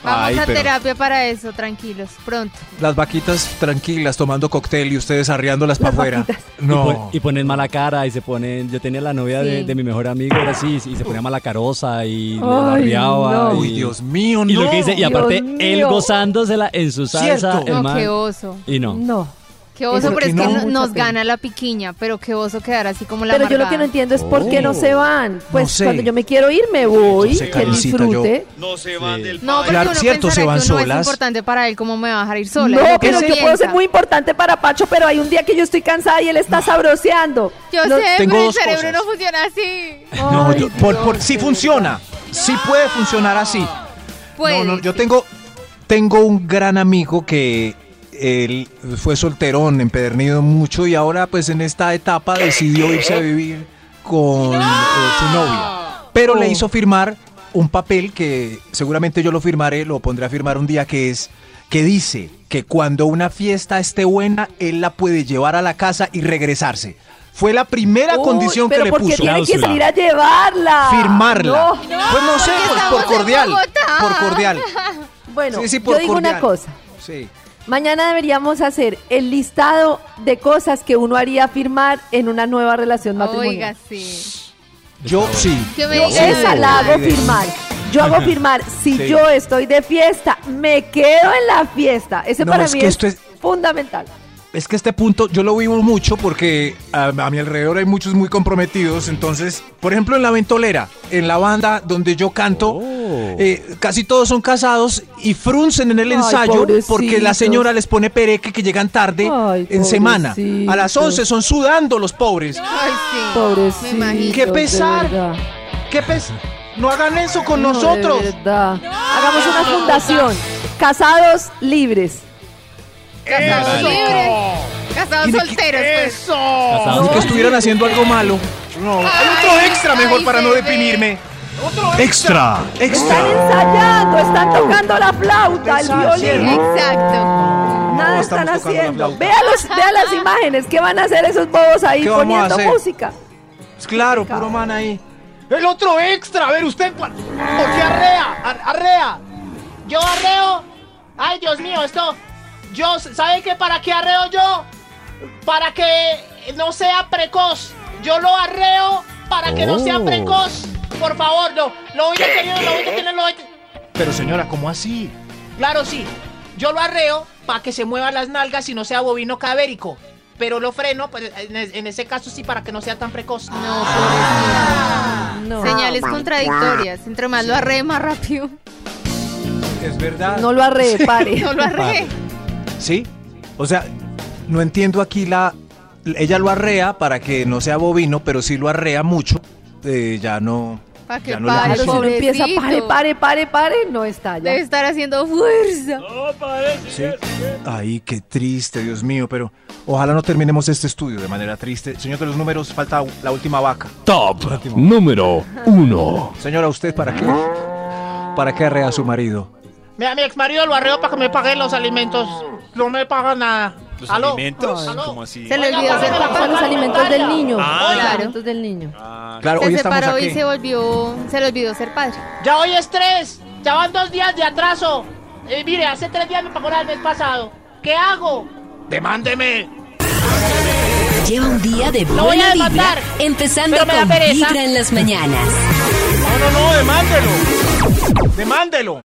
Vamos Ay, a pero- terapia para eso, tranquilos, pronto. Las vaquitas tranquilas tomando cóctel y ustedes arriándolas para Las afuera. vaquitas. Y, pon- No. y ponen mala cara y se ponen. Yo tenía la novia de, Sí. de mi mejor amigo, era así, y se ponía mala carosa y le Ay, barriaba. no. Y, Uy, Dios mío, no. y lo que dice, y aparte, Dios él mío. gozándosela en su salsa, Cierto. el No, man. qué oso. Y no. No. Qué oso, pero que es que no. no- nos gana la piquiña, pero qué oso quedar así como la Pero yo lo que no entiendo es por qué no Oh. se van. Pues sé. cuando yo me quiero ir, me voy, No sé, que disfrute. No se van del No, porque Claro, uno cierto, se van que uno solas. es importante para él, ¿cómo me va a dejar ir sola? No, Es lo que pero yo puedo ser muy importante para Pacho, pero hay un día que yo estoy cansada y él está sabroseando. Yo No- sé, Tengo pero el cerebro cosas. no funciona así. No, Ay, yo- por, por- sí funciona. Sí puede funcionar así. No, no, yo tengo, tengo un gran amigo que él fue solterón, empedernido mucho y ahora pues en esta etapa decidió irse a vivir con eh, su novia. Pero le Oh. hizo firmar un papel que seguramente yo lo firmaré, lo pondré a firmar un día que es que dice que cuando una fiesta esté buena, él la puede llevar a la casa y regresarse. Fue la primera Uy, condición que le ¿por qué puso. tiene que salir a llevarla? Firmarla. No. pues no sé, pues, por cordial. Por cordial. Bueno, Sí, sí, por yo digo una cosa. Sí. Mañana deberíamos hacer el listado de cosas que uno haría firmar en una nueva relación matrimonial. Oiga, sí. Yo sí. ¿Qué me Yo esa la hago firmar. Yo hago firmar. Si Sí. yo estoy de fiesta, me quedo en la fiesta. Ese No, para es mí que es, esto es- fundamental. Es que este punto yo lo vivo mucho porque a, a mi alrededor hay muchos muy comprometidos. Entonces, por ejemplo, en la ventolera, en la banda donde yo canto, Oh. eh, casi todos son casados y fruncen en el Ay, ensayo porque la señora les pone pereque que llegan tarde Ay, en semana. A las pobrecitos. 11 son sudando los pobres. Ay, sí. Pobrecitos, Me imagino. ¡Qué pesar! ¿Qué pes? No hagan eso con No, de nosotros. Hagamos una fundación. Casados libres. Casados Eso. libres. Casados solteros, pues. ¡Eso! Casados Ni que estuvieran haciendo algo malo. No, hay otro Ay, extra mejor ay, para no deprimirme. Extra, Están extra. ensayando, están tocando la flauta, el violín. Exacto. Nada No, están haciendo. Vea, los- vea las imágenes. ¿Qué van a hacer esos bobos ahí ¿Qué vamos a poniendo hacer? música? Claro, puro man ahí. El otro extra, a ver usted, ¿por por qué arrea? Ar- Arrea. Yo arreo. Ay, Dios mío, esto. Yo, ¿sabe qué? ¿Para qué arreo yo? Para que no sea precoz. Yo lo arreo para que no sea Oh. precoz. Por favor, no. Lo voy a tener, lo voy a tener, lo voy a Pero señora, ¿cómo así? Claro, sí. Yo lo arreo para que se muevan las nalgas y no sea bovino cadavérico. Pero lo freno, pues, en, en ese caso sí, para que no sea tan precoz. No, No. Señales contradictorias. Entre más lo arree, más rápido. Es verdad. No lo arree, pare. No lo arree. ¿Sí? O sea, no entiendo aquí la... Ella lo arrea para que no sea bovino, pero si lo arrea mucho, eh, ya no... Para que Ya no le pare, uno empieza, pare, pare, pare, pare, no está ya. Debe estar haciendo fuerza. ¿Sí? Ay, qué triste, Dios mío, pero ojalá no terminemos este estudio de manera triste. Señor de los números, falta la última vaca. Top número 1. Señora, ¿usted para qué? ¿Para qué arrea a su marido? Mira, mi ex marido lo arreo para que me paguen los alimentos. No me pagan nada. ¿Los ¿Aló? alimentos? ¿Aló? ¿Cómo así? Se le olvidó ¿para ser qué me papá. Son los alimentos del niño. Ah, Los claro. alimentos del niño. Ah, Claro, hoy Se separó y se volvió. Se le olvidó ser padre. Ya hoy es tres. Ya van dos días de atraso. Eh, mire, hace tres días me pagó el mes pasado. ¿Qué hago? ¡Demándeme! Lleva un día de Lo voy a buena vibra, demandar, empezando con. Vibra en las mañanas. No, no, no, demándelo. Demándelo.